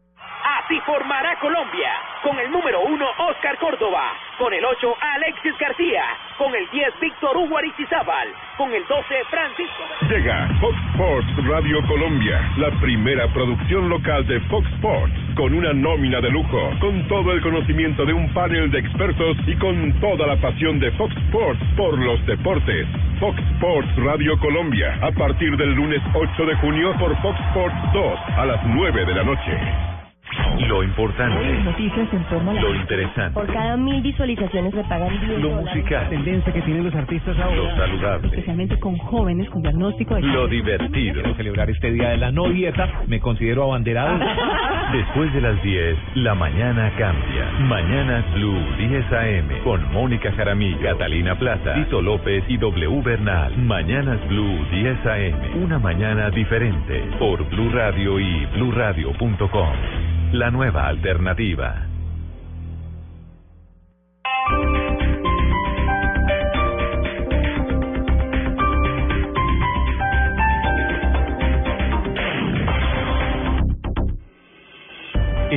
Así formará Colombia. Con el número 1, Oscar Córdoba. Con el 8, Alexis García. Con el 10, Víctor Hugo Aristizábal. Con el 12, Francisco. Llega Fox Sports Radio Colombia, la primera producción local de Fox Sports, con una nómina de lujo, con todo el conocimiento de un panel de expertos y con toda la pasión de Fox Sports por los deportes. Fox Sports Radio Colombia, a partir del lunes 8 de junio por Fox Sports 2 a las 9 de la noche. Lo importante, Noticias en torno a la... lo interesante, Por cada mil visualizaciones me pagan 10 lo dólares. musical, tendencia que tienen los artistas lo saludable, Especialmente con jóvenes con diagnóstico de lo divertido. Quiero celebrar este día de la no dieta, me considero abanderado. Después de las 10, la mañana cambia. Mañanas Blue 10 AM con Mónica Jaramillo, Catalina Plaza, Tito López y W Bernal. Mañanas Blue 10 AM. Una mañana diferente por Blue Radio y bluradio.com. La nueva alternativa.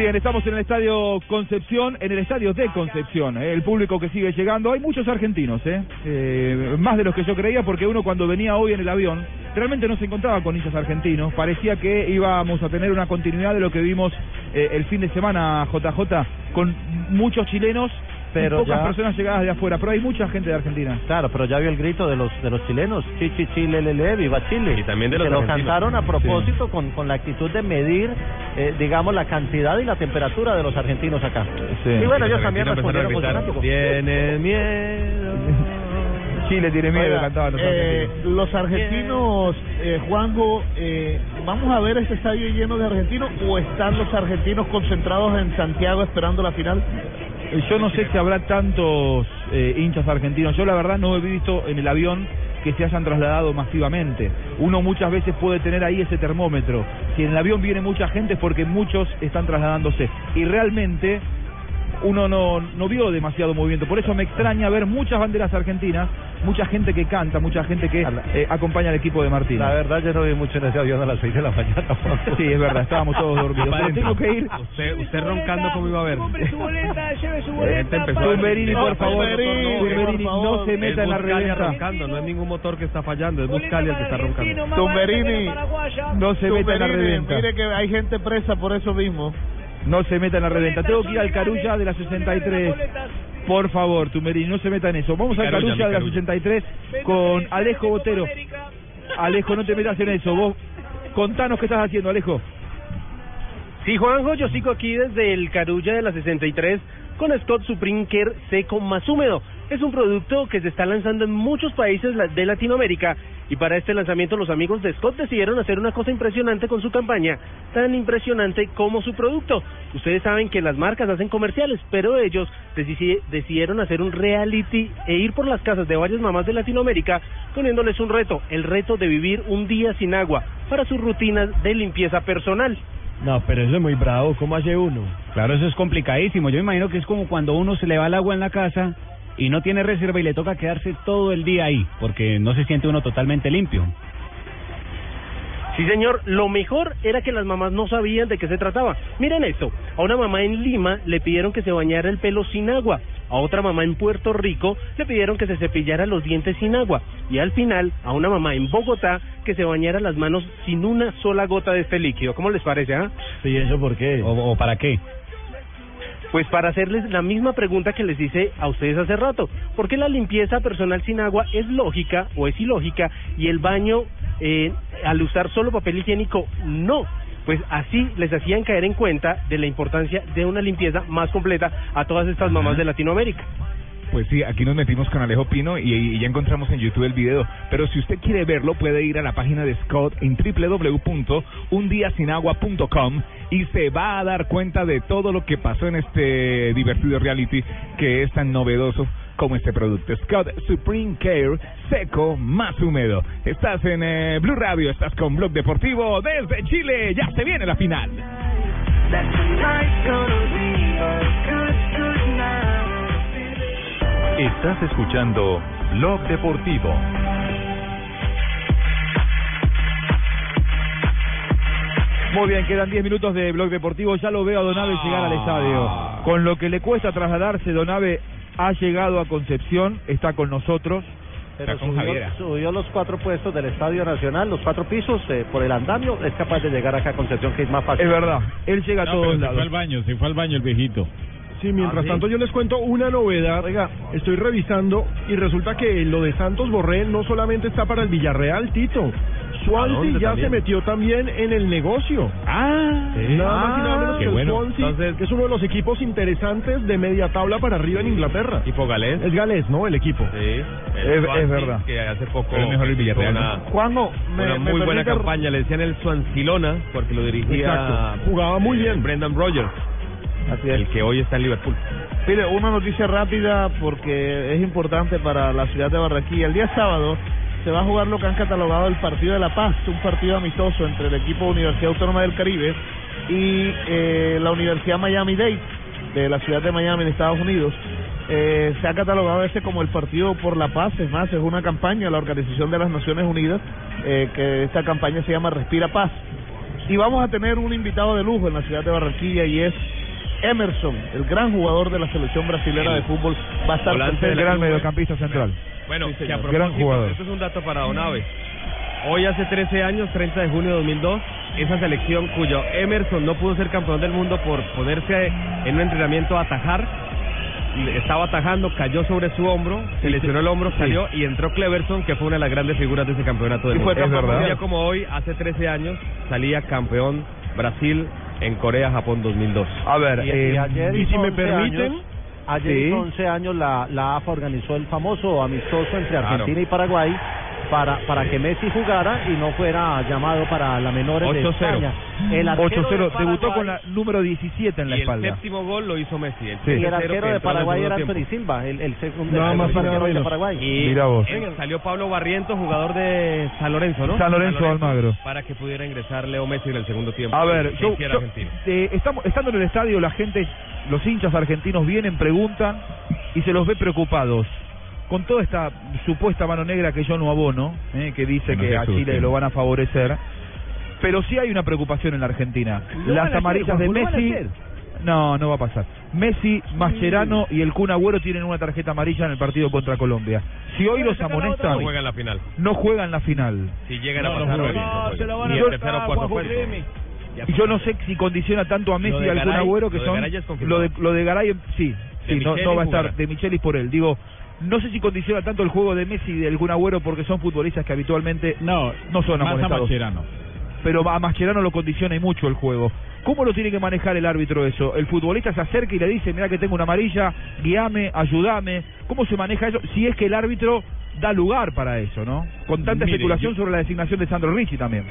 Bien, estamos en el Estadio Concepción, en el Estadio de Concepción, eh, el público que sigue llegando. Hay muchos argentinos, ¿eh? Eh, más de los que yo creía, porque uno cuando venía hoy en el avión realmente no se encontraba con hinchas argentinos. Parecía que íbamos a tener una continuidad de lo que vimos eh, el fin de semana, JJ, con muchos chilenos Pero pocas ya- personas llegadas de afuera, pero hay mucha gente de Argentina. Claro, pero ya vio el grito de los de los chilenos, chi chi chi le le viva Chile. Y también de los que lo cantaron a propósito con, con la actitud de medir, eh, digamos, la cantidad y la temperatura de los argentinos acá. Y bueno, ellos también respondieron con fanáticos. Tiene miedo. Chile tiene miedo, Oiga, cantaban los eh, argentinos. los argentinos, eh, Juanjo, eh, ¿vamos a ver este estadio lleno de argentinos o están los argentinos concentrados en Santiago esperando la final? Yo no sé si habrá tantos eh, hinchas argentinos. Yo la verdad no he visto en el avión que se hayan trasladado masivamente. Uno muchas veces puede tener ahí ese termómetro. Si en el avión viene mucha gente es porque muchos están trasladándose. Y realmente uno no, no vio demasiado movimiento. Por eso me extraña ver muchas banderas argentinas, mucha gente que canta, mucha gente que eh, acompaña al equipo de Martín. La verdad, yo no vi mucho en ese avión a las 6 de la mañana. Sí, es verdad, estábamos todos dormidos. Pero tengo que ir. Usted, usted roncando cómo iba a ver. su boleta, lleve su Tumberini, por favor, Tumberini, no se meta en la reventa. roncando, no es ningún motor que está fallando, es Buscalia el que está roncando. Tumberini, No se meta en la reventa. mire que hay gente presa por eso mismo. No se meta en la reventa. Tengo que ir al Carulla de la 63. Por favor, Tumberini, no se meta en eso. Vamos al Carulla, de la Carulla. 63 con Alejo Botero. Alejo, no te metas en eso. Vos contanos qué estás haciendo, Alejo. Sí, Juanjo, yo sigo aquí desde el Carulla de la 63 con Scott Supreme Care seco más húmedo. Es un producto que se está lanzando en muchos países de Latinoamérica y para este lanzamiento los amigos de Scott decidieron hacer una cosa impresionante con su campaña, tan impresionante como su producto. Ustedes saben que las marcas hacen comerciales, pero ellos decidieron hacer un reality e ir por las casas de varias mamás de Latinoamérica poniéndoles un reto, el reto de vivir un día sin agua para sus rutinas de limpieza personal. No, pero eso es muy bravo. ¿Cómo hace uno? Claro, eso es complicadísimo. Yo me imagino que es como cuando uno se le va el agua en la casa y no tiene reserva y le toca quedarse todo el día ahí, porque no se siente uno totalmente limpio. Sí, señor. Lo mejor era que las mamás no sabían de qué se trataba. Miren esto. A una mamá en Lima le pidieron que se bañara el pelo sin agua. A otra mamá en Puerto Rico le pidieron que se cepillara los dientes sin agua. Y al final, a una mamá en Bogotá que se bañara las manos sin una sola gota de este líquido. ¿Cómo les parece, ah? ¿Y eso por qué? ¿O, o para qué? Pues para hacerles la misma pregunta que les hice a ustedes hace rato. ¿Por qué la limpieza personal sin agua es lógica o es ilógica y el baño eh, al usar solo papel higiénico no? Pues así les hacían caer en cuenta de la importancia de una limpieza más completa a todas estas mamás de Latinoamérica. Pues sí, aquí nos metimos con Alejo Pino y, ya encontramos en YouTube el video. Pero si usted quiere verlo, puede ir a la página de Scott en www.undiasinagua.com y se va a dar cuenta de todo lo que pasó en este divertido reality que es tan novedoso como este producto. Scott Supreme Care seco más húmedo. Estás en eh, Blue Radio, estás con Blog Deportivo desde Chile. Ya se viene la final. Estás escuchando Blog Deportivo. Muy bien, quedan 10 minutos de blog deportivo. Ya lo veo a Donave llegar al estadio. Con lo que le cuesta trasladarse, Donave ha llegado a Concepción, está con nosotros. Pero subió, subió los cuatro puestos del Estadio Nacional, los cuatro pisos eh, por el andamio, es capaz de llegar acá a Concepción, que es más fácil. Es verdad, él llega a todos pero se lados. fue al baño, se fue al baño el viejito. Sí, mientras Ah, ¿sí? tanto yo les cuento una novedad. Oiga, estoy revisando y resulta que lo de Santos Borré no solamente está para el Villarreal, Tito. ¿A Swansea ya también? se metió también en el negocio. Ah, Nada más y nada menos qué que el bueno. Swansea, Entonces- que es uno de los equipos interesantes de media tabla para arriba en Inglaterra. ¿Tipo galés? Es galés, ¿no? El equipo. Sí, el Es- es verdad. Que hace poco Pero es mejor el Villarreal, una. Juanjo, me- una me muy buena permite- campaña. Le decían el Swancilona porque lo dirigía. Exacto. Jugaba muy eh, bien. Brendan Rogers. El que hoy está en Liverpool. Mire, una noticia rápida porque es importante para la ciudad de Barranquilla. El día sábado se va a jugar lo que han catalogado el Partido de la Paz, un partido amistoso entre el equipo Universidad Autónoma del Caribe y eh, la Universidad Miami-Dade de la ciudad de Miami en Estados Unidos. Eh, se ha catalogado ese como el Partido por la Paz, es más, es una campaña de la Organización de las Naciones Unidas, eh, que esta campaña se llama Respira Paz. Y vamos a tener un invitado de lujo en la ciudad de Barranquilla y es Emerson, el gran jugador de la selección brasilera de fútbol, va a estar la Gran mediocampista central. Bueno, Sí, que a Gran jugador. esto es un dato para Donave. Hoy hace 13 años, 30 de junio de 2002, esa selección cuyo Emerson no pudo ser campeón del mundo por ponerse en un entrenamiento a atajar, estaba atajando, cayó sobre su hombro, se lesionó el hombro, salió y entró Cleverson, que fue una de las grandes figuras de ese campeonato del Y fue mundo. campeón Un día como hoy, hace 13 años, salía campeón Brasil en Corea-Japón 2002. A ver, Y, eh, y ayer y si me 11 permiten, años, ayer Sí. hizo 11 años la, la AFA organizó el famoso amistoso entre Claro. Argentina y Paraguay para para que Messi jugara y no fuera llamado para la menores de 8-0. España. El arquero 8-0, de debutó Paraguay- con la número 17 en la y el espalda. séptimo gol lo hizo Messi. El Sí. y el 7-0 arquero que de Paraguay era Anthony. Silva, el, el segundo Nada el más y nada arquero de. Paraguay. Y Mira vos. eh, salió Pablo Barrientos, jugador de San Lorenzo, ¿no? San Lorenzo Almagro. Para que pudiera ingresar Leo Messi en el segundo tiempo. A ver, yo, eh, estamos, estando en el estadio, la gente, los hinchas argentinos vienen, preguntan y se los ve preocupados. Con toda esta supuesta mano negra que yo no abono, eh, que dice Que no que se a Chile lo van a favorecer, pero sí hay una preocupación en la Argentina. Las hacer, amarillas de Messi... No, no va a pasar. Messi, Mascherano y el Kun Agüero tienen una tarjeta amarilla en el partido contra Colombia. Si hoy los amonestan, No juega en la final. no juegan la final. Si llegan No, a no pasar, juegan. No, se van a el. Y yo no sé si condiciona tanto a Messi de y al Kun Agüero que lo de son confirmado. lo de lo de Garay sí, Sí, no, no va a estar de Michelis por él. Digo, no sé si condiciona tanto el juego de Messi y del Kun Agüero porque son futbolistas que habitualmente no, no son más a. Mascherano. Pero a Mascherano lo condiciona y mucho el juego. ¿Cómo lo tiene que manejar el árbitro eso? El futbolista se acerca y le dice, mira que tengo una amarilla, guíame, ayúdame. ¿Cómo se maneja eso? Si es que el árbitro da lugar para eso, ¿no? Con tanta Mire, especulación yo- sobre la designación de Sandro Ricci también.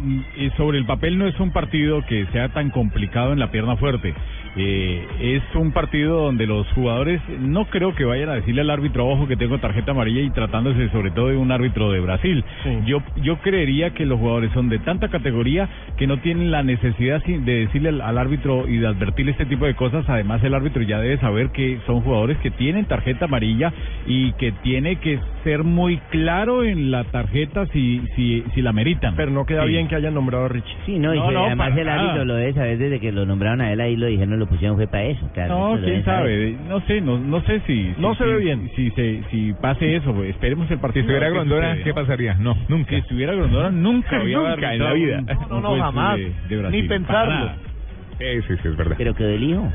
Mm, Y sobre el papel no es un partido que sea tan complicado en la pierna fuerte. Eh, es un partido donde los jugadores no creo que vayan a decirle al árbitro ojo que tengo tarjeta amarilla y tratándose sobre todo de un árbitro de Brasil. Yo yo creería que los jugadores son de tanta categoría que no tienen la necesidad si- de decirle al, al árbitro y de advertirle este tipo de cosas. Además el árbitro ya debe saber que son jugadores que tienen tarjeta amarilla y que tiene que ser muy claro en la tarjeta si si si la meritan. Pero no queda Sí. bien que hayan nombrado a Richie. Sí, no, y que además el árbitro lo debe saber desde que lo nombraron a él ahí lo dijeron, lo pusieron fue para eso. claro, No, quién sabe, no sé, no, no sé si... No si- se ve si- bien. Si, se- si pase eso, pues, esperemos el partido. Si estuviera Grondona, ¿qué ¿no? pasaría? No, nunca. Si estuviera Grondona, nunca había Nunca en la vida. No, no, jamás. Ni pensarlo. Sí, sí, sí, es verdad. Pero quedó el hijo.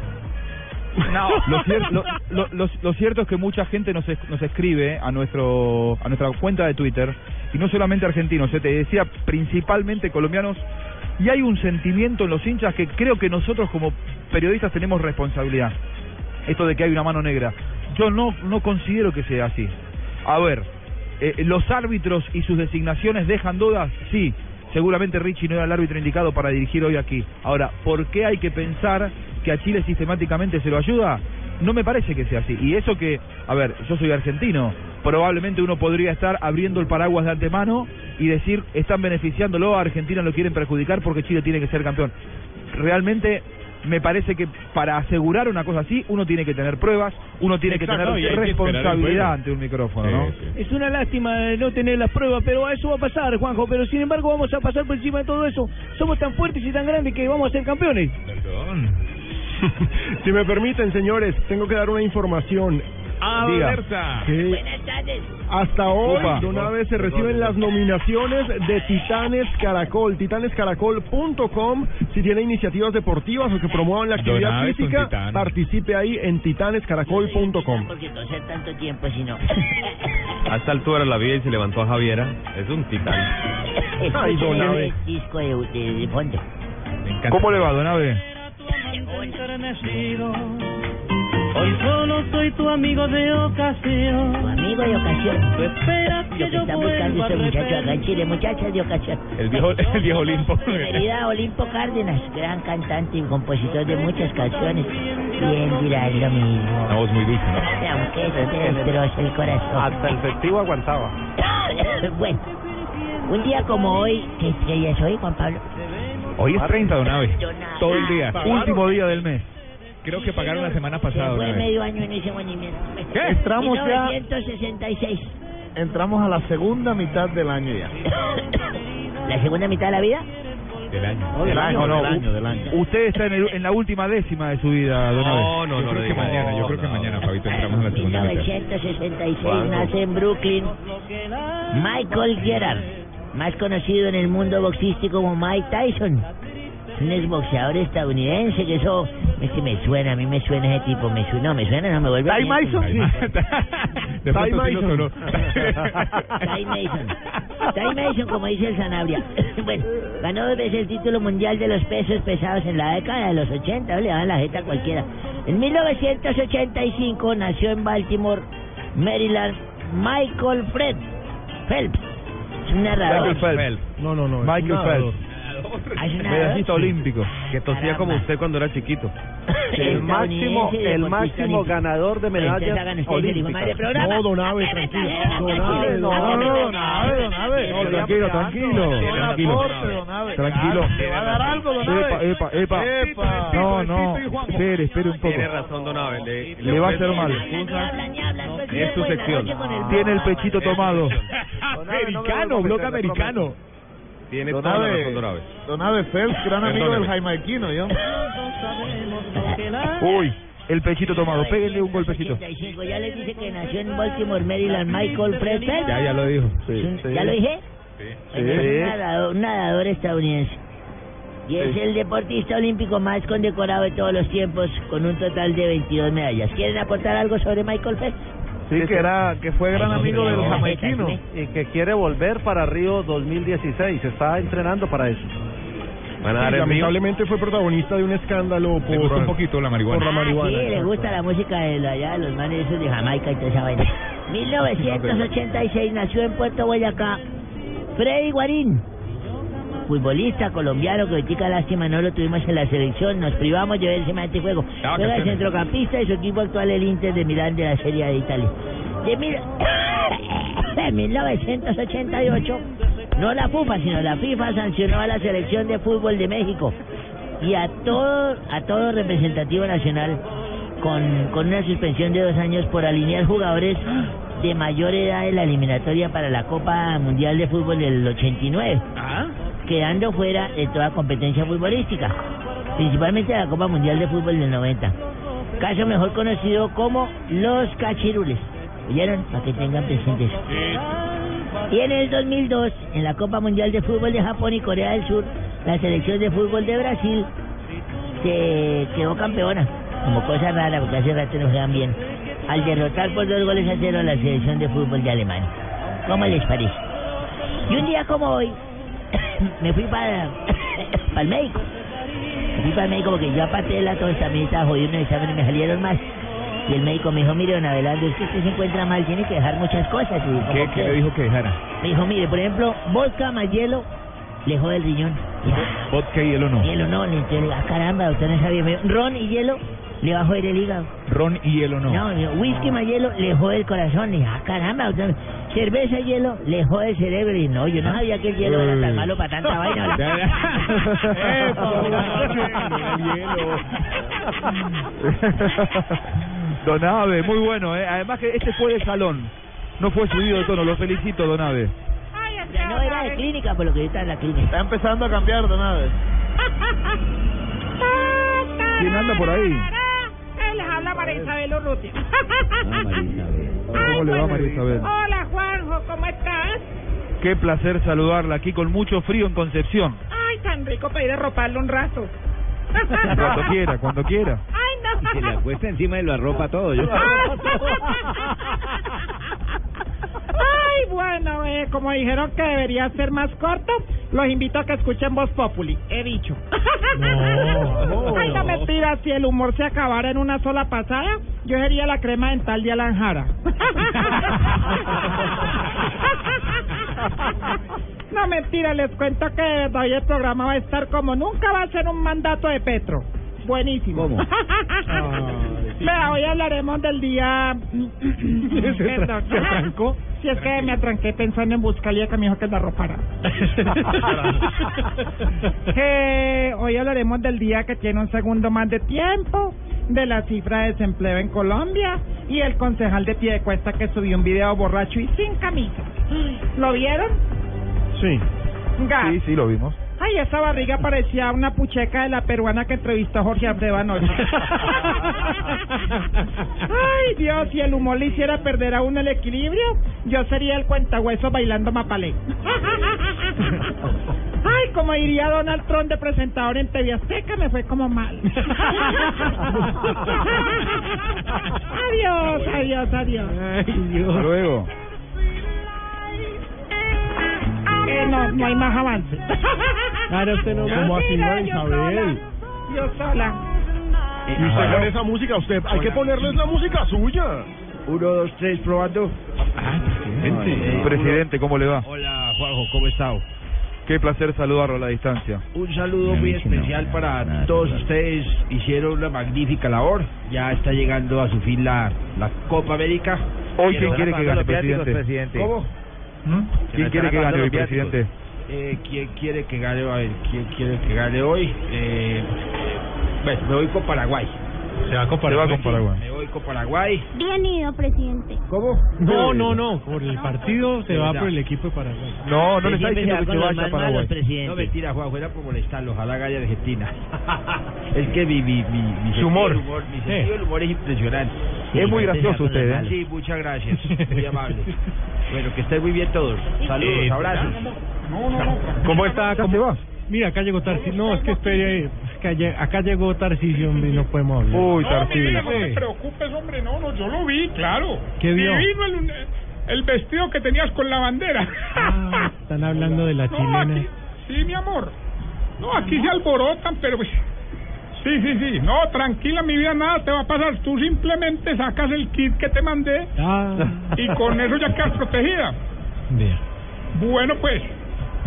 No. Lo, cier- lo, lo- lo- lo cierto es que mucha gente nos, es- nos escribe a nuestro a nuestra cuenta de Twitter, y no solamente argentinos, eh, te decía principalmente colombianos, y hay un sentimiento en los hinchas que creo que nosotros como periodistas tenemos responsabilidad. Esto de que hay una mano negra. Yo no, no considero que sea así. A ver, eh, ¿los árbitros y sus designaciones dejan dudas? Sí. Seguramente Richie no era el árbitro indicado para dirigir hoy aquí. Ahora, ¿por qué hay que pensar que a Chile sistemáticamente se lo ayuda? No me parece que sea así. Y eso que, a ver, yo soy argentino, probablemente uno podría estar abriendo el paraguas de antemano y decir, están beneficiándolo, a Argentina lo quieren perjudicar porque Chile tiene que ser campeón. Realmente me parece que para asegurar una cosa así, uno tiene que tener pruebas, uno tiene que Exacto, tener que responsabilidad ante un micrófono, ¿no? Es una lástima de no tener las pruebas, pero a eso va a pasar, Juanjo. Pero sin embargo, vamos a pasar por encima de todo eso. Somos tan fuertes y tan grandes que vamos a ser campeones. Si me permiten, señores, tengo que dar una información. Ah, Diga. Que tardes. hasta hoy, Upa. de una vez se reciben las nominaciones de Titanes Caracol, titanescaracol.com. Si tiene iniciativas deportivas o que promuevan la actividad física, participe ahí en titanescaracol.com. Porque toser tanto tiempo, si no. A esta altura de la vida y se levantó a Javiera. Es un titán. Ay, don Abe. disco de, de, de fondo. ¿Cómo le va, Don Abe? Hoy solo soy tu amigo de ocasión. Tu amigo de ocasión. Tú esperas Lo que yo está buscando este muchacho acá en. Chile, muchachas de ocasión. El viejo, el viejo Olimpo. Querida Olimpo Cárdenas, gran cantante y compositor de muchas canciones. Bien dirás lo mismo. Una voz muy dulce, ¿no? Aunque no te destroce el corazón. Hasta el festivo aguantaba. bueno, un día como hoy, ¿qué, qué día es hoy, Juan Pablo? Hoy es 30, Don Abe. Yo nada. Todo el día. Último día del mes. Creo que pagaron la semana Se pasada, fue medio año en ese movimiento. ¿Qué? Entramos ya- 1966. Entramos a la segunda mitad del año ya. ¿La segunda mitad de la vida? Del año. No, del año, no, del año, del año. Usted está en, el- en la última décima de su vida, Don. No, no, Yo no creo le que mañana, yo creo que mañana, Fabito, entramos en la segunda mitad. 1966 nace en Brooklyn Michael Gerard, más conocido en el mundo boxístico como Mike Tyson. Es un exboxeador estadounidense que eso es que me suena, a mí me suena ese tipo, me suena, no me suena, no me vuelve a Ty Mason, lo sonó. Ty Mason. Ty Mason, como dice el Sanabria. bueno, ganó dos veces el título mundial de los pesos pesados en la década de los 80, le daban la jeta a cualquiera. En 1985 nació en Baltimore, Maryland, Michael Fred Phelps. Es un narrador. Michael Phelps. No, no, no. es Michael un nadador. Phelps. Medallista olímpico. Que tosía Caramba. como usted cuando era chiquito. El máximo, Estadounidense, el deportista máximo olímpico. ganador de hagan medallas ustedes el hijo de madre olímpicas. programa. No, don Abe, tranquilo. Don don Abe. Don. No, tranquilo, tranquilo. Tiene Tranquilo. Tranquilo. ¿Le va a dar algo, don Epa, Abe? epa, epa. Epa. No, no. Espere, espere un poco. Tiene razón, Don Abel. Le, Le va a hacer mal. Ni hablan, ni hablan, pues, Es su sección. noche con el Tiene el pechito tomado. Americano, bloque americano. Tiene Don toda la Abe, razón, Don Abe. Don Abe Phelps, gran amigo Perdóneme. del jamaiquino, ¿yo? Uy, el pechito tomado. Péguenle un golpecito. 85, ya les dice que nació en Baltimore, Maryland, Michael Fred Phelps. Ya, ya lo dijo. ¿Ya lo dije? Sí. Es un nadador, un nadador estadounidense. Y es Sí. el deportista olímpico más condecorado de todos los tiempos, con un total de 22 medallas. ¿Quieren aportar algo sobre Michael Phelps? Sí, que era que fue gran amigo de los jamaiquinos. Y que quiere volver para Río 2016. Está entrenando para eso. Sí, lamentablemente fue protagonista de un escándalo por, un poquito la marihuana. Por la marihuana. Sí, le gusta la música de la- allá, los manes de Jamaica y toda esa vaina. 1986 nació en Puerto Boyacá Freddy Guarín, futbolista colombiano que ahorita lástima no lo tuvimos en la selección, nos privamos de ver semejante juego. Ah, Juega de centrocampista y su equipo actual el Inter de Milán de la Serie de Italia. De mil- de 1988, no la FIFA, sino la FIFA sancionó a la selección de fútbol de México y a todo, a todo representativo nacional con, con una suspensión de dos años por alinear jugadores de mayor edad en la eliminatoria para la Copa Mundial de Fútbol del 89, quedando fuera de toda competencia futbolística, principalmente la Copa Mundial de Fútbol del 90. Caso mejor conocido como los cachirules. ¿Oyeron? Para que tengan presentes. Y en el 2002, en la Copa Mundial de Fútbol de Japón y Corea del Sur, la selección de fútbol de Brasil se quedó campeona. Como cosa rara, porque hace rato no juegan bien. Al derrotar por dos goles a cero a la selección de fútbol de Alemania. ¿Cómo les parece? Y un día como hoy, me fui para, para el médico. Me fui para el médico porque yo aparte de la tos también estaba jodido unos exámenes y me salieron más. Y el médico me dijo, mire, don Abelardo, es que usted se encuentra mal, tiene que dejar muchas cosas. Y ¿Qué, qué le dijo que dejara? Me dijo, mire, por ejemplo, vodka más hielo, le jode el riñón. Vodka y hielo no. Hielo no, le entonces, ah, caramba, usted no sabía. Ron y hielo, le va a joder el hígado. Ron y hielo no. No, dijo, whisky más hielo, le jode el corazón. Dije, ah, caramba, cerveza y hielo, le jode el cerebro. Y no, yo no sabía que el hielo era tan malo para tanta vaina. Don Ave, muy bueno, ¿eh? Además que este fue de salón. No fue subido de tono, lo felicito, Don Ave. Ya no era de clínica, por lo que estaba en la clínica. Está empezando a cambiar, don Ave. ¿Quién anda por ahí? Eh, Les habla María Isabel Urrutia. ¿Cómo le va, María Isabel? Hola, Juanjo, ¿cómo estás? Qué placer saludarla aquí con mucho frío en Concepción. Ay, tan rico para ir a roparle un rato. Cuando quiera, cuando quiera. Ay, no. Y se le acuesta encima y lo arropa todo. Yo. Ay, bueno, eh, como dijeron que debería ser más corto, los invito a que escuchen Voz Populi. He dicho. Ay, no mentira, si el humor se acabara en una sola pasada, yo sería la crema dental de Alan Jara. No, mentira, les cuento que hoy el programa va a estar como nunca va a ser un mandato de Petro. Buenísimo. ¿Cómo? Vea, hoy hablaremos del día... Perdón. ¿Se atrancó? Si es que me atranqué pensando en buscarle que me dijo que la ropara. Eh, hoy hablaremos del día que tiene un segundo más de tiempo, de la cifra de desempleo en Colombia y el concejal de pie de cuesta que subió un video borracho y sin camisa. ¿Lo vieron? Sí. Gas. Sí, sí, lo vimos. Ay, esa barriga parecía una pucheca de la peruana que entrevistó a Jorge Alfredo anoche. Ay, Dios, si el humor le hiciera perder a uno el equilibrio, yo sería el cuentahueso bailando mapalé. Ay, como diría Donald Trump de presentador en TV Azteca, me fue como mal. adiós, adiós, adiós. Hasta luego. Eh, no, no hay más avance. Ahora usted no ¿Cómo así, María Isabel? sola, Yo sola. Y usted con esa música, usted, hay que ponerles la música suya. Uno, dos, tres, probando. presidente. Presidente, ¿cómo le va? Hola, Juanjo, ¿cómo está? Qué placer saludarlo a la distancia. Un saludo muy especial para todos ustedes. Hicieron una magnífica labor. Ya está llegando a su fin la, la Copa América. Hoy, ¿quién quiere que gane, presidente? ¿Cómo? ¿Quién quiere que gane hoy, presidente? Eh, ¿Quién quiere que gane? A ver, ¿quién quiere que gane hoy? Eh, bueno, me voy con Paraguay. Se va con Se va con Paraguay. Me voy con Paraguay. Bien ido, presidente. ¿Cómo? No, no, no. Por el partido se va por el equipo de Paraguay. No, no le está diciendo que va se vaya a Paraguay. presidente. No, mentira, Juan, fuera por molestarlo. Ojalá gane Argentina. es que mi, mi, mi, mi sentido humor. del humor. Mi sentido del humor es impresionante. Es muy gracioso usted, ¿eh? Sí, muchas gracias. Muy amable. bueno, que estén muy bien todos. Saludos, Eh, abrazos. ¿Cómo está? ¿Cómo va? Mira, acá llegó Tarcisio. No, es que espere, acá llegó Tarcisio, hombre, y no podemos hablar. Uy, No, mi vida, no te preocupes, hombre, no, no, yo lo vi, claro. ¿Qué vio? Divino el, el vestido que tenías con la bandera. Ah, están hablando de la No, chilena. aquí- sí, mi amor. No, aquí se alborotan, pero pues... Sí, sí, sí. No, tranquila, mi vida, nada te va a pasar. Tú simplemente sacas el kit que te mandé Ah, y con eso ya quedas protegida. vea. Bueno, pues.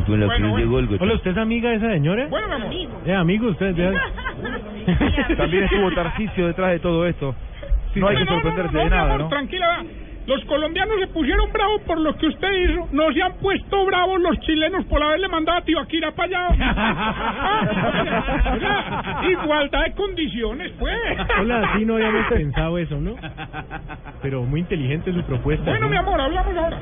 Con la Bueno, cruz de bueno. Hola, ¿usted es amiga de esa señora? Bueno, mi amor. Eh, amigo, usted. ya- También estuvo Tarcicio detrás de todo esto. No hay que no, no, sorprenderse no, de nada, amor, ¿no? Tranquila, los colombianos se pusieron bravos por lo que usted hizo. No se han puesto bravos los chilenos por haberle mandado a Tibaquira para allá. Mira, igualdad de condiciones, pues. Hola, sí, no habíamos pensado eso, ¿no? Pero muy inteligente su propuesta. Bueno, ¿no? mi amor, hablamos ahora.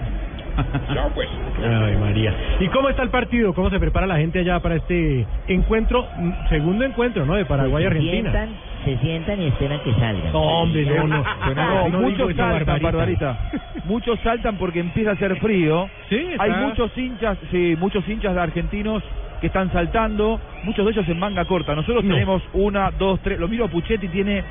Chao, pues. Ay, María. ¿Y cómo está el partido? ¿Cómo se prepara la gente allá para este encuentro, segundo encuentro, ¿no? De Paraguay-Argentina. Sientan, se sientan y esperan que salgan. No, hombre, no, no. No, No digo muchos saltan, barbarita. Barbarita. Muchos saltan porque empieza a hacer frío. Sí, Hay está- muchos hinchas, sí, muchos hinchas de argentinos que están saltando, muchos de ellos en manga corta. Nosotros No. tenemos una, dos, tres. Lo miro a Puchetti, tiene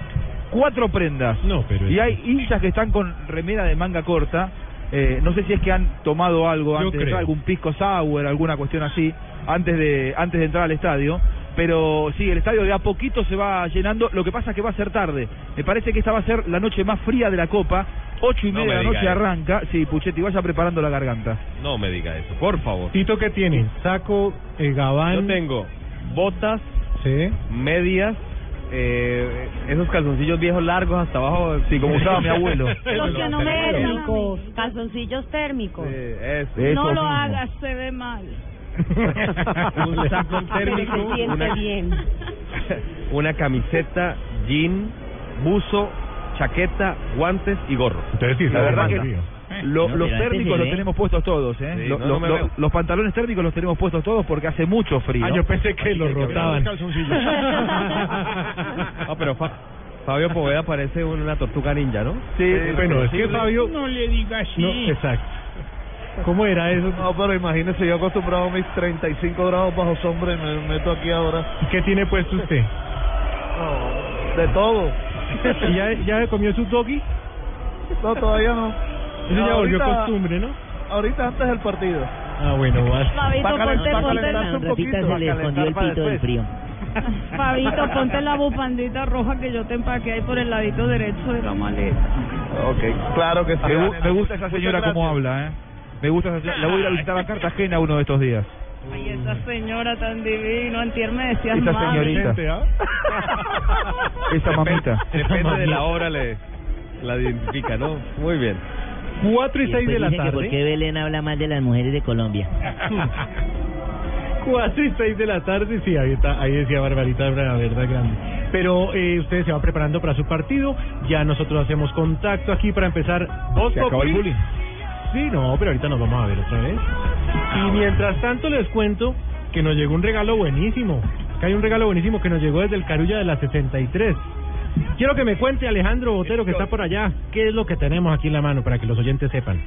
cuatro prendas. No, pero Y hay hinchas que están con remera de manga corta. Eh, no sé si es que han tomado algo Yo antes de entrar, algún pisco sour, alguna cuestión así, antes de antes de entrar al estadio. Pero sí, el estadio de a poquito se va llenando. Lo que pasa es que va a ser tarde. Me parece que esta va a ser la noche más fría de la Copa. Ocho y No media me de la noche eso. arranca. Sí, Puchetti, vaya preparando la garganta. No me diga eso, por favor. Tito, ¿qué tiene? Saco, eh, gabán. Yo tengo botas, Sí. medias, eh, esos calzoncillos viejos largos hasta abajo. Sí, como usaba mi abuelo. Los que no me mí. Calzoncillos térmicos. eso. no lo hagas, se ve mal. Un saco térmico, una, bien. una camiseta, jean, buzo, chaqueta, guantes y gorro. Entonces sí, La verdad que. lo- No, los térmicos los tenemos puestos todos, ¿eh? Sí, Lo- no, lo- no lo- los pantalones térmicos los tenemos puestos todos porque hace mucho frío. Ah, yo pensé que los rotaban. Ah, pero Fa- Fabio Poveda parece una tortuga ninja, ¿no? Sí, Bueno, es que Fabio... No le diga así. No, exacto. ¿Cómo era eso? No, pero imagínese, yo acostumbrado a mis 35 grados bajo sombra y me meto aquí ahora. ¿Qué tiene puesto usted? No, de todo. ¿Y ya, ya comió su doggy? No, todavía no. Eso ya volvió Ahorita- costumbre, ¿no? Ahorita antes del partido. Ah, bueno, vas. Fabito, calen- ponte, ponte, Rafita se le escondió el pito del frío. Fabito, ponte la bufandita roja que yo te empaqué ahí por el ladito derecho de la maleta. Ok, claro que sí. Me, me gusta esa señora como gracias. habla, ¿eh? Me gusta esa señora. La voy a ir a visitar a Cartagena uno de estos días. Ay, esa señora tan divino. Antier me decías Esa mami. señorita. ¿ah? Esa mamita. Depende de la hora, le la identifica, ¿no? Muy bien. 4 y 6 de la que ¿Por tarde. qué Belén habla más de las mujeres de Colombia? 4 y 6 de la tarde, sí, ahí, está, ahí decía Barbarita, la verdad grande. Pero eh, ustedes se van preparando para su partido, ya nosotros hacemos contacto aquí para empezar. Voz Se acabó el bullying. Sí, no, pero ahorita nos vamos a ver otra vez. Y mientras tanto les cuento que nos llegó un regalo buenísimo. Que hay un regalo buenísimo que nos llegó desde el Carulla de la 63. Quiero que me cuente Alejandro Botero que está por allá, qué es lo que tenemos aquí en la mano para que los oyentes sepan.